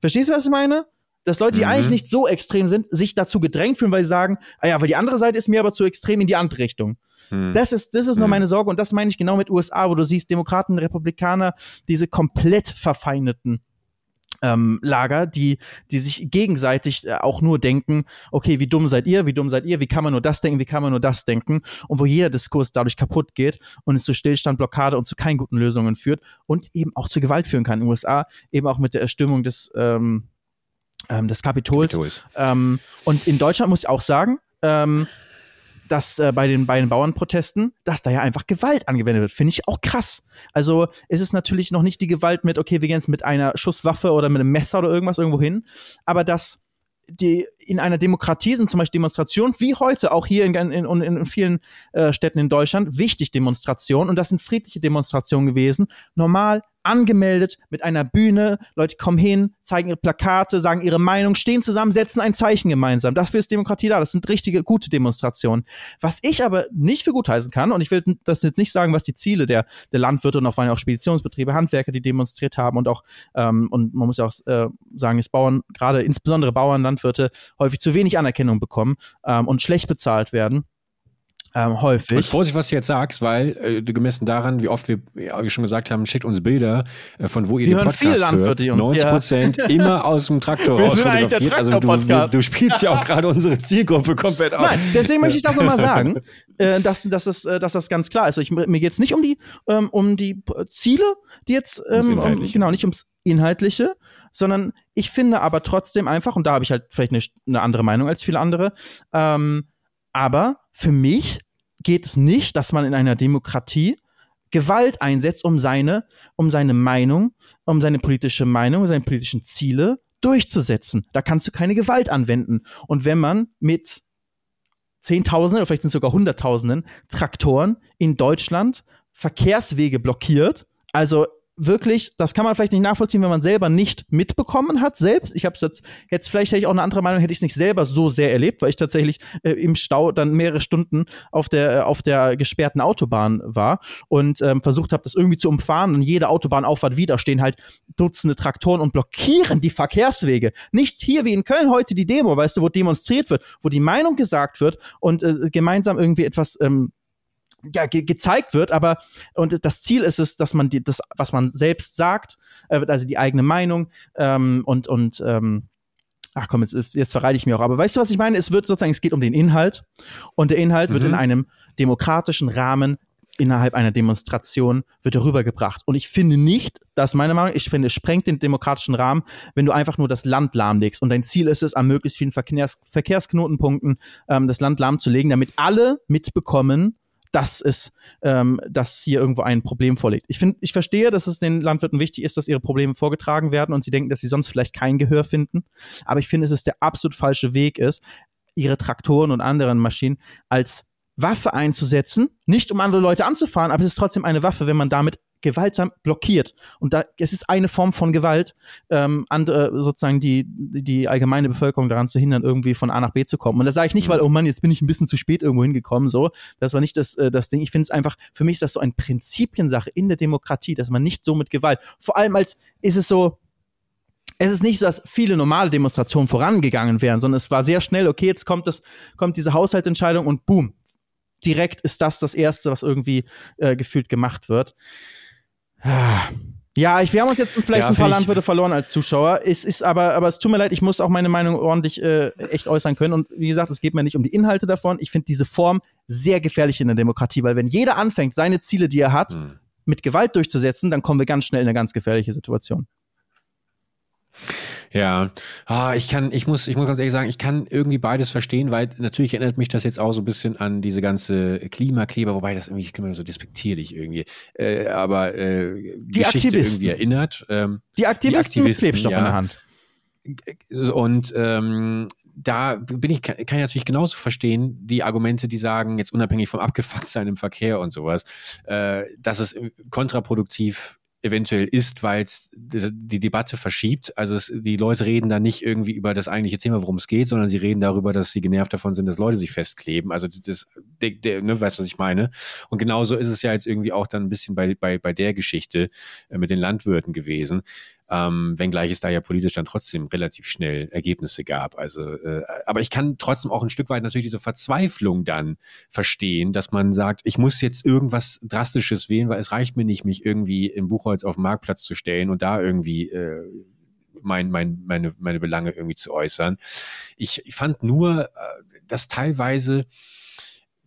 Verstehst du, was ich meine? Dass Leute, die mhm. eigentlich nicht so extrem sind, sich dazu gedrängt fühlen, weil sie sagen, ah ja, weil die andere Seite ist mir aber zu extrem in die andere Richtung. Hm. Das ist, das ist nur hm. meine Sorge und das meine ich genau mit USA, wo du siehst, Demokraten, Republikaner, diese komplett verfeindeten ähm, Lager, die, die sich gegenseitig äh, auch nur denken, okay, wie dumm seid ihr, wie dumm seid ihr, wie kann man nur das denken, wie kann man nur das denken und wo jeder Diskurs dadurch kaputt geht und es zu Stillstand, Blockade und zu keinen guten Lösungen führt und eben auch zu Gewalt führen kann. In den USA eben auch mit der Erstimmung des, ähm, ähm, des Kapitols. Kapitols. Ähm, und in Deutschland muss ich auch sagen, ähm, dass äh, bei, den, bei den Bauernprotesten, dass da ja einfach Gewalt angewendet wird. Finde ich auch krass. Also es ist natürlich noch nicht die Gewalt mit, okay, wir gehen jetzt mit einer Schusswaffe oder mit einem Messer oder irgendwas irgendwo hin, aber dass die in einer Demokratie sind zum Beispiel Demonstrationen, wie heute auch hier in, in, in, in vielen äh, Städten in Deutschland, wichtig Demonstrationen und das sind friedliche Demonstrationen gewesen, normal angemeldet mit einer Bühne. Leute kommen hin, zeigen ihre Plakate, sagen ihre Meinung, stehen zusammen, setzen ein Zeichen gemeinsam. Dafür ist Demokratie da. Das sind richtige, gute Demonstrationen. Was ich aber nicht für gut heißen kann, und ich will das jetzt nicht sagen, was die Ziele der, der Landwirte und auch waren ja auch Speditionsbetriebe, Handwerker, die demonstriert haben und auch, ähm, und man muss ja auch äh, sagen, dass Bauern, gerade insbesondere Bauern, Landwirte, häufig zu wenig Anerkennung bekommen ähm, und schlecht bezahlt werden ähm, häufig. Und Vorsicht, was du jetzt sagst, weil äh, gemessen daran, wie oft wir ja, wie schon gesagt haben, schickt uns Bilder, äh, von wo ihr wir den Podcast viele Landwirte hört. 90 Prozent ja. immer aus dem Traktor wir raus der also du, du, spielst ja auch gerade unsere Zielgruppe komplett aus. Nein, deswegen möchte ich das nochmal sagen, äh, dass, dass, es, äh, dass das ganz klar ist. Also ich, mir geht es nicht um die, ähm, um die Ziele, die jetzt, ähm, um, genau, nicht ums Inhaltliche, sondern ich finde aber trotzdem einfach, und da habe ich halt vielleicht eine, eine andere Meinung als viele andere, ähm, aber für mich geht es nicht, dass man in einer Demokratie Gewalt einsetzt, um seine, um seine Meinung, um seine politische Meinung, seine politischen Ziele durchzusetzen. Da kannst du keine Gewalt anwenden. Und wenn man mit Zehntausenden oder vielleicht sind sogar Hunderttausenden Traktoren in Deutschland Verkehrswege blockiert, also wirklich, das kann man vielleicht nicht nachvollziehen, wenn man selber nicht mitbekommen hat, selbst. Ich habe es jetzt, jetzt vielleicht hätte ich auch eine andere Meinung, hätte ich es nicht selber so sehr erlebt, weil ich tatsächlich äh, im Stau dann mehrere Stunden auf der, äh, auf der gesperrten Autobahn war und ähm, versucht habe, das irgendwie zu umfahren. Und jede Autobahnauffahrt wieder stehen halt Dutzende Traktoren und blockieren die Verkehrswege. Nicht hier wie in Köln heute die Demo, weißt du, wo demonstriert wird, wo die Meinung gesagt wird und äh, gemeinsam irgendwie etwas ähm, ja, ge gezeigt wird, aber und das Ziel ist es, dass man die, das, was man selbst sagt, äh, also die eigene Meinung ähm, und und ähm, ach komm, jetzt, jetzt verreite ich mir auch. Aber weißt du, was ich meine? Es wird sozusagen, es geht um den Inhalt und der Inhalt mhm. wird in mhm. einem demokratischen Rahmen innerhalb einer Demonstration wird rübergebracht. Und ich finde nicht, dass meine Meinung, ich finde, es sprengt den demokratischen Rahmen, wenn du einfach nur das Land lahmlegst. Und dein Ziel ist es, an möglichst vielen Verkehrs Verkehrsknotenpunkten ähm, das Land lahmzulegen, damit alle mitbekommen, dass es, ähm, dass hier irgendwo ein Problem vorliegt. Ich finde, ich verstehe, dass es den Landwirten wichtig ist, dass ihre Probleme vorgetragen werden und sie denken, dass sie sonst vielleicht kein Gehör finden. Aber ich finde, es ist der absolut falsche Weg ist, ihre Traktoren und anderen Maschinen als Waffe einzusetzen, nicht um andere Leute anzufahren, aber es ist trotzdem eine Waffe, wenn man damit gewaltsam blockiert. Und da, es ist eine Form von Gewalt, ähm, andere, sozusagen die, die allgemeine Bevölkerung daran zu hindern, irgendwie von A nach B zu kommen. Und das sage ich nicht, weil, mhm. oh Mann, jetzt bin ich ein bisschen zu spät irgendwo hingekommen, so. Das war nicht das, äh, das Ding. Ich finde es einfach, für mich ist das so eine Prinzipiensache in der Demokratie, dass man nicht so mit Gewalt, vor allem als ist es so, es ist nicht so, dass viele normale Demonstrationen vorangegangen wären, sondern es war sehr schnell, okay, jetzt kommt das, kommt diese Haushaltsentscheidung und boom, direkt ist das das Erste, was irgendwie äh, gefühlt gemacht wird. Ja, ich, wir haben uns jetzt vielleicht ja, ein paar Landwirte verloren als Zuschauer. Es ist aber, aber es tut mir leid, ich muss auch meine Meinung ordentlich äh, echt äußern können. Und wie gesagt, es geht mir nicht um die Inhalte davon. Ich finde diese Form sehr gefährlich in der Demokratie, weil wenn jeder anfängt, seine Ziele, die er hat, hm. mit Gewalt durchzusetzen, dann kommen wir ganz schnell in eine ganz gefährliche Situation. Ja, ah, ich kann, ich muss, ich muss ganz ehrlich sagen, ich kann irgendwie beides verstehen, weil natürlich erinnert mich das jetzt auch so ein bisschen an diese ganze Klimakleber, wobei das irgendwie klingt so despektierlich irgendwie, äh, aber äh, die Geschichte Aktivisten. irgendwie erinnert. Ähm, die Aktivisten, die Aktivisten mit Klebstoff ja. in der Hand. Und ähm, da bin ich, kann, kann ich natürlich genauso verstehen, die Argumente, die sagen, jetzt unabhängig vom Abgefucktsein im Verkehr und sowas, äh, dass es kontraproduktiv eventuell ist, weil es die Debatte verschiebt. Also es, die Leute reden da nicht irgendwie über das eigentliche Thema, worum es geht, sondern sie reden darüber, dass sie genervt davon sind, dass Leute sich festkleben. Also das, der, der, ne, weißt was ich meine? Und genauso ist es ja jetzt irgendwie auch dann ein bisschen bei, bei, bei der Geschichte äh, mit den Landwirten gewesen ähm, wenngleich es da ja politisch dann trotzdem relativ schnell Ergebnisse gab. Also, äh, aber ich kann trotzdem auch ein Stück weit natürlich diese Verzweiflung dann verstehen, dass man sagt, ich muss jetzt irgendwas Drastisches wählen, weil es reicht mir nicht, mich irgendwie im Buchholz auf den Marktplatz zu stellen und da irgendwie äh, mein, mein, meine, meine Belange irgendwie zu äußern. Ich, fand nur, äh, dass teilweise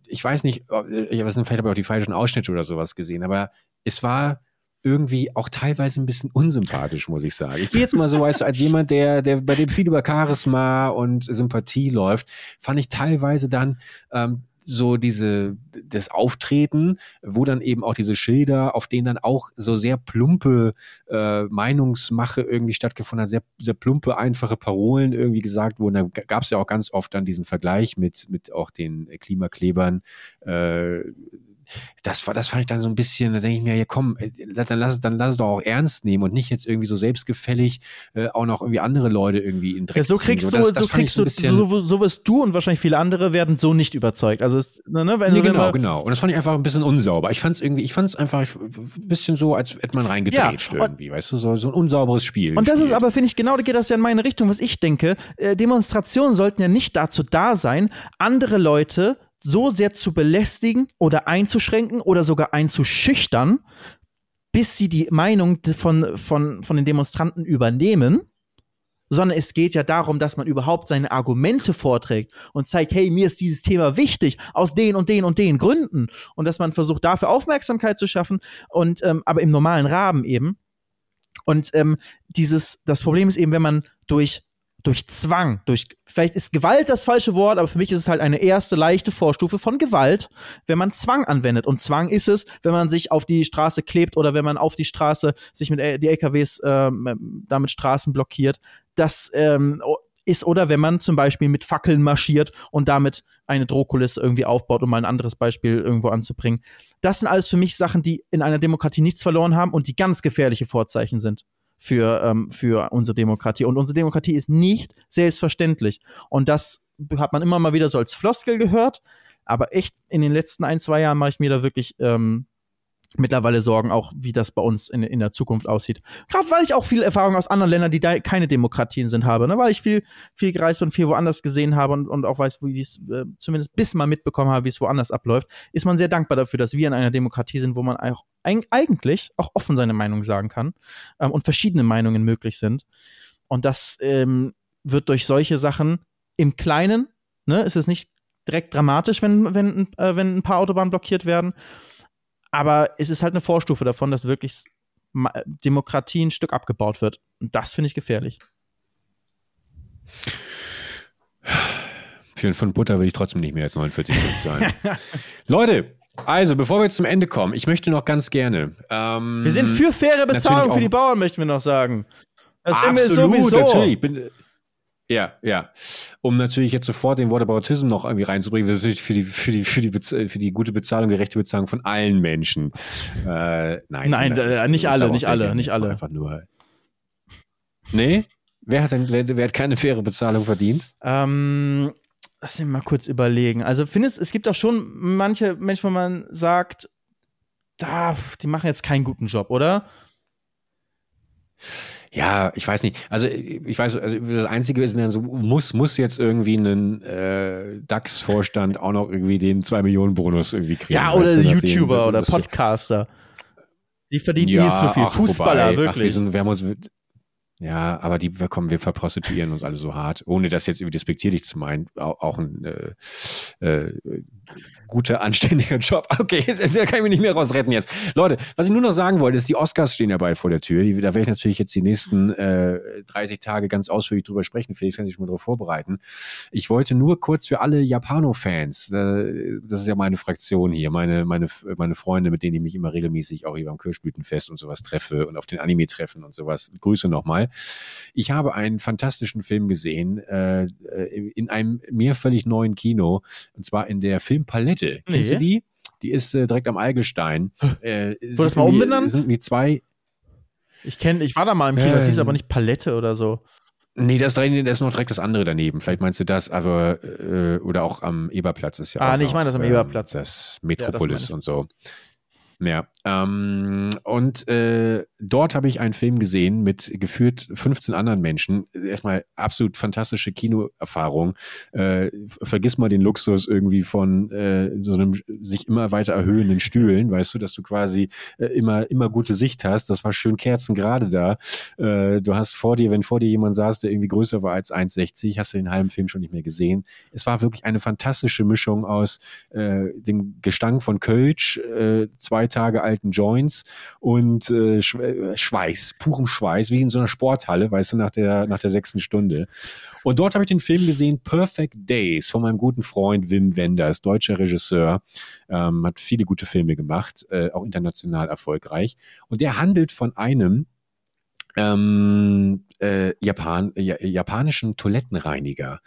ich weiß nicht, ich weiß nicht, vielleicht habe ich auch die falschen Ausschnitte oder sowas gesehen, aber es war irgendwie auch teilweise ein bisschen unsympathisch, muss ich sagen. Ich gehe jetzt mal so, weißt du, als jemand, der, der bei dem viel über Charisma und Sympathie läuft, fand ich teilweise dann ähm, so diese das Auftreten, wo dann eben auch diese Schilder, auf denen dann auch so sehr plumpe äh, Meinungsmache irgendwie stattgefunden hat, sehr, sehr plumpe, einfache Parolen irgendwie gesagt wurden. Da gab es ja auch ganz oft dann diesen Vergleich mit, mit auch den Klimaklebern, äh, das war, das fand ich dann so ein bisschen, da denke ich mir, ja komm, äh, dann lass es, dann lass es doch auch ernst nehmen und nicht jetzt irgendwie so selbstgefällig äh, auch noch irgendwie andere Leute irgendwie in Dreck ja, so kriegst ziehen. du, das, so kriegst du, so, so wirst du und wahrscheinlich viele andere werden so nicht überzeugt. Also es, ne, ne wenn, nee, genau, genau. Und das fand ich einfach ein bisschen unsauber. Ich fand es irgendwie, ich fand es einfach ein bisschen so, als hätte man reingedreht ja, irgendwie, weißt du, so, so ein unsauberes Spiel. Und das ist aber, finde ich, genau, da geht das ja in meine Richtung, was ich denke. Äh, Demonstrationen sollten ja nicht dazu da sein, andere Leute so sehr zu belästigen oder einzuschränken oder sogar einzuschüchtern, bis sie die Meinung von, von, von den Demonstranten übernehmen, sondern es geht ja darum, dass man überhaupt seine Argumente vorträgt und zeigt, hey, mir ist dieses Thema wichtig aus den und den und den Gründen und dass man versucht, dafür Aufmerksamkeit zu schaffen und ähm, aber im normalen Rahmen eben. Und ähm, dieses, das Problem ist eben, wenn man durch durch Zwang, durch, vielleicht ist Gewalt das falsche Wort, aber für mich ist es halt eine erste leichte Vorstufe von Gewalt, wenn man Zwang anwendet. Und Zwang ist es, wenn man sich auf die Straße klebt oder wenn man auf die Straße sich mit die LKWs ähm, damit Straßen blockiert. Das ähm, ist oder wenn man zum Beispiel mit Fackeln marschiert und damit eine Drohkulisse irgendwie aufbaut, um mal ein anderes Beispiel irgendwo anzubringen. Das sind alles für mich Sachen, die in einer Demokratie nichts verloren haben und die ganz gefährliche Vorzeichen sind für, ähm, für unsere Demokratie. Und unsere Demokratie ist nicht selbstverständlich. Und das hat man immer mal wieder so als Floskel gehört. Aber echt in den letzten ein, zwei Jahren mache ich mir da wirklich ähm, mittlerweile Sorgen auch, wie das bei uns in, in der Zukunft aussieht. Gerade weil ich auch viel Erfahrung aus anderen Ländern, die da keine Demokratien sind, habe, ne? weil ich viel, viel gereist bin, viel woanders gesehen habe und, und auch weiß, wie es äh, zumindest bis mal mitbekommen habe, wie es woanders abläuft, ist man sehr dankbar dafür, dass wir in einer Demokratie sind, wo man auch eigentlich auch offen seine Meinung sagen kann ähm, und verschiedene Meinungen möglich sind. Und das ähm, wird durch solche Sachen im Kleinen, ne, ist es nicht direkt dramatisch, wenn, wenn, äh, wenn ein paar Autobahnen blockiert werden, aber es ist halt eine Vorstufe davon, dass wirklich Demokratie ein Stück abgebaut wird. Und das finde ich gefährlich. Für einen Pfund Butter will ich trotzdem nicht mehr als 49 Cent zahlen. Leute, also bevor wir jetzt zum Ende kommen, ich möchte noch ganz gerne. Ähm, wir sind für faire Bezahlung für die Bauern, möchten wir noch sagen. Das Absolut, sind wir sowieso. natürlich. Bin, ja, ja. Um natürlich jetzt sofort den Whataboutism noch irgendwie reinzubringen, natürlich für die, für die, für die, für die gute Bezahlung, gerechte Bezahlung von allen Menschen. Äh, nein, nein, das, nicht alle, nicht alle, nicht alle. Einfach nur. Nee? Wer hat denn, wer, wer hat keine faire Bezahlung verdient? Ähm, lass mich mal kurz überlegen. Also findest, es gibt auch schon manche Menschen, wo man sagt, da, die machen jetzt keinen guten Job, oder? Ja, ich weiß nicht. Also ich weiß, also das Einzige ist dann so, muss, muss jetzt irgendwie ein äh, DAX-Vorstand auch noch irgendwie den 2 Millionen Bonus irgendwie kriegen. Ja, oder YouTuber oder Podcaster. Die verdienen ja, viel zu viel. Ach, Fußballer, wobei, wirklich. Ach, wir, sind, wir haben uns ja, aber die, wir kommen, wir verprostituieren uns alle so hart, ohne das jetzt irgendwie despektierlich zu meinen. Auch, auch ein äh, äh, guter, anständiger Job. Okay, da kann ich mich nicht mehr rausretten jetzt. Leute, was ich nur noch sagen wollte, ist, die Oscars stehen ja bald vor der Tür. Die, da werde ich natürlich jetzt die nächsten äh, 30 Tage ganz ausführlich drüber sprechen. Felix kann sich schon mal darauf vorbereiten. Ich wollte nur kurz für alle Japano-Fans, äh, das ist ja meine Fraktion hier, meine, meine, meine Freunde, mit denen ich mich immer regelmäßig auch hier beim Kirschblütenfest und sowas treffe und auf den Anime-Treffen und sowas. Grüße nochmal. Ich habe einen fantastischen Film gesehen, äh, in einem mir völlig neuen Kino, und zwar in der Filmpalette Mitte. Nee. Kennst du die? Die ist äh, direkt am Eigelstein. Äh, Wurde das mal umbenannt? sind wie zwei. Ich kenne, ich war da mal im Kino, das hieß aber nicht Palette oder so. Nee, das, das ist noch direkt das andere daneben. Vielleicht meinst du das, aber äh, oder auch am Eberplatz ist ja. Ah, nee, ich meine das am ähm, Eberplatz. Das Metropolis ja, das und so. Ja, ähm, und äh, dort habe ich einen Film gesehen mit geführt 15 anderen Menschen. Erstmal absolut fantastische Kinoerfahrung. Äh, vergiss mal den Luxus irgendwie von äh, so einem sich immer weiter erhöhenden Stühlen, weißt du, dass du quasi äh, immer immer gute Sicht hast. Das war schön kerzengerade da. Äh, du hast vor dir, wenn vor dir jemand saß, der irgendwie größer war als 1,60, hast du den halben Film schon nicht mehr gesehen. Es war wirklich eine fantastische Mischung aus äh, dem Gestank von Kölsch, zwei Tage alten Joints und äh, Schweiß, purem Schweiß, wie in so einer Sporthalle, weißt du, nach der, nach der sechsten Stunde. Und dort habe ich den Film gesehen, Perfect Days, von meinem guten Freund Wim Wenders, deutscher Regisseur, ähm, hat viele gute Filme gemacht, äh, auch international erfolgreich. Und der handelt von einem, ähm, äh, Japan, japanischen Toilettenreiniger.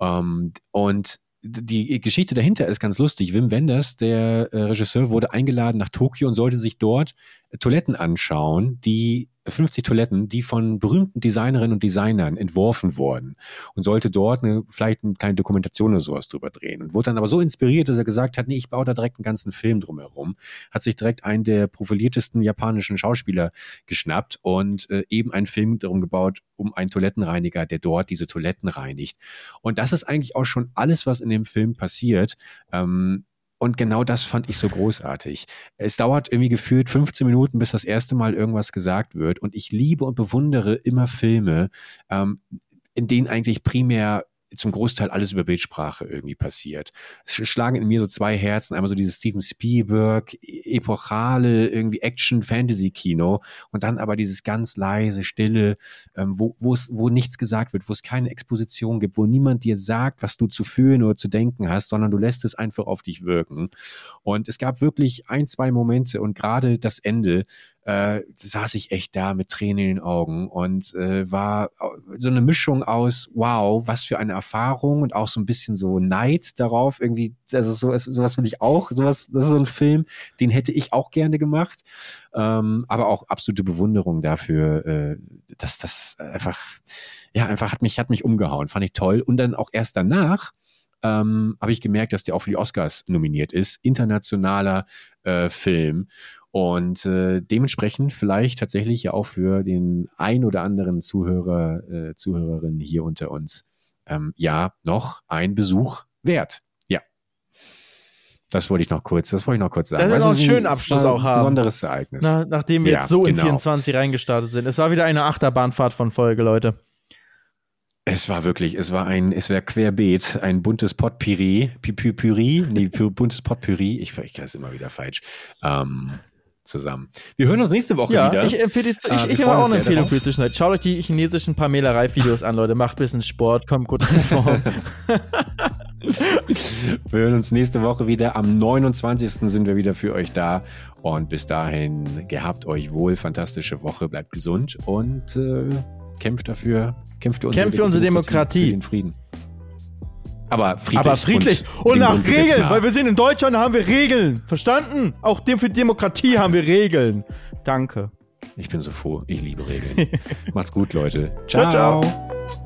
Ähm, und die Geschichte dahinter ist ganz lustig. Wim Wenders, der äh, Regisseur, wurde eingeladen nach Tokio und sollte sich dort Toiletten anschauen, die 50 Toiletten, die von berühmten Designerinnen und Designern entworfen wurden und sollte dort eine, vielleicht eine kleine Dokumentation oder sowas drüber drehen und wurde dann aber so inspiriert, dass er gesagt hat, nee, ich baue da direkt einen ganzen Film drumherum, hat sich direkt einen der profiliertesten japanischen Schauspieler geschnappt und äh, eben einen Film darum gebaut, um einen Toilettenreiniger, der dort diese Toiletten reinigt. Und das ist eigentlich auch schon alles, was in dem Film passiert. Ähm, und genau das fand ich so großartig. Es dauert irgendwie gefühlt 15 Minuten, bis das erste Mal irgendwas gesagt wird. Und ich liebe und bewundere immer Filme, ähm, in denen eigentlich primär zum Großteil alles über Bildsprache irgendwie passiert. Es schlagen in mir so zwei Herzen, einmal so dieses Steven Spielberg, e-, epochale irgendwie Action-Fantasy-Kino und dann aber dieses ganz leise, stille, ähm, wo, wo nichts gesagt wird, wo es keine Exposition gibt, wo niemand dir sagt, was du zu fühlen oder zu denken hast, sondern du lässt es einfach auf dich wirken. Und es gab wirklich ein, zwei Momente und gerade das Ende, äh, saß ich echt da mit Tränen in den Augen und äh, war so eine Mischung aus, wow, was für eine Erfahrung und auch so ein bisschen so Neid darauf, irgendwie, das ist so, sowas will ich auch, sowas, das ist so ein Film, den hätte ich auch gerne gemacht, ähm, aber auch absolute Bewunderung dafür, äh, dass das einfach, ja, einfach hat mich, hat mich umgehauen, fand ich toll. Und dann auch erst danach, ähm, habe ich gemerkt, dass der auch für die Oscars nominiert ist. Internationaler äh, Film. Und äh, dementsprechend vielleicht tatsächlich ja auch für den ein oder anderen Zuhörer, äh, Zuhörerinnen hier unter uns, ähm, ja, noch ein Besuch wert. Ja. Das wollte ich noch kurz, das wollte ich noch kurz sagen. Das ist auch einen schönen Abschluss auch haben. Besonderes Ereignis. Na, nachdem wir ja, jetzt so genau. in 24 reingestartet sind. Es war wieder eine Achterbahnfahrt von Folge, Leute. Es war wirklich, es war ein, es wäre querbeet, ein buntes Potpüree, Püree, nee, buntes Potpüree, ich, ich kann es immer wieder falsch, ähm, zusammen. Wir hören uns nächste Woche ja, wieder. Ich empfehle, ich, äh, ich habe auch eine Empfehlung für die Zwischenzeit. Schaut euch die chinesischen Pamela-Reif-Videos an, Leute. Macht ein bisschen Sport, kommt gut in Form. wir hören uns nächste Woche wieder. Am 29. sind wir wieder für euch da. Und bis dahin, gehabt euch wohl, fantastische Woche, bleibt gesund und äh, kämpft dafür, kämpft für unsere, kämpft für unsere Demokratie, Für den Frieden. Aber friedlich. Aber friedlich und, und nach Regeln, weil wir sind in Deutschland, da haben wir Regeln. Verstanden? Auch für Demokratie haben wir Regeln. Danke. Ich bin so froh. Ich liebe Regeln. Macht's gut, Leute. ciao. ciao. ciao.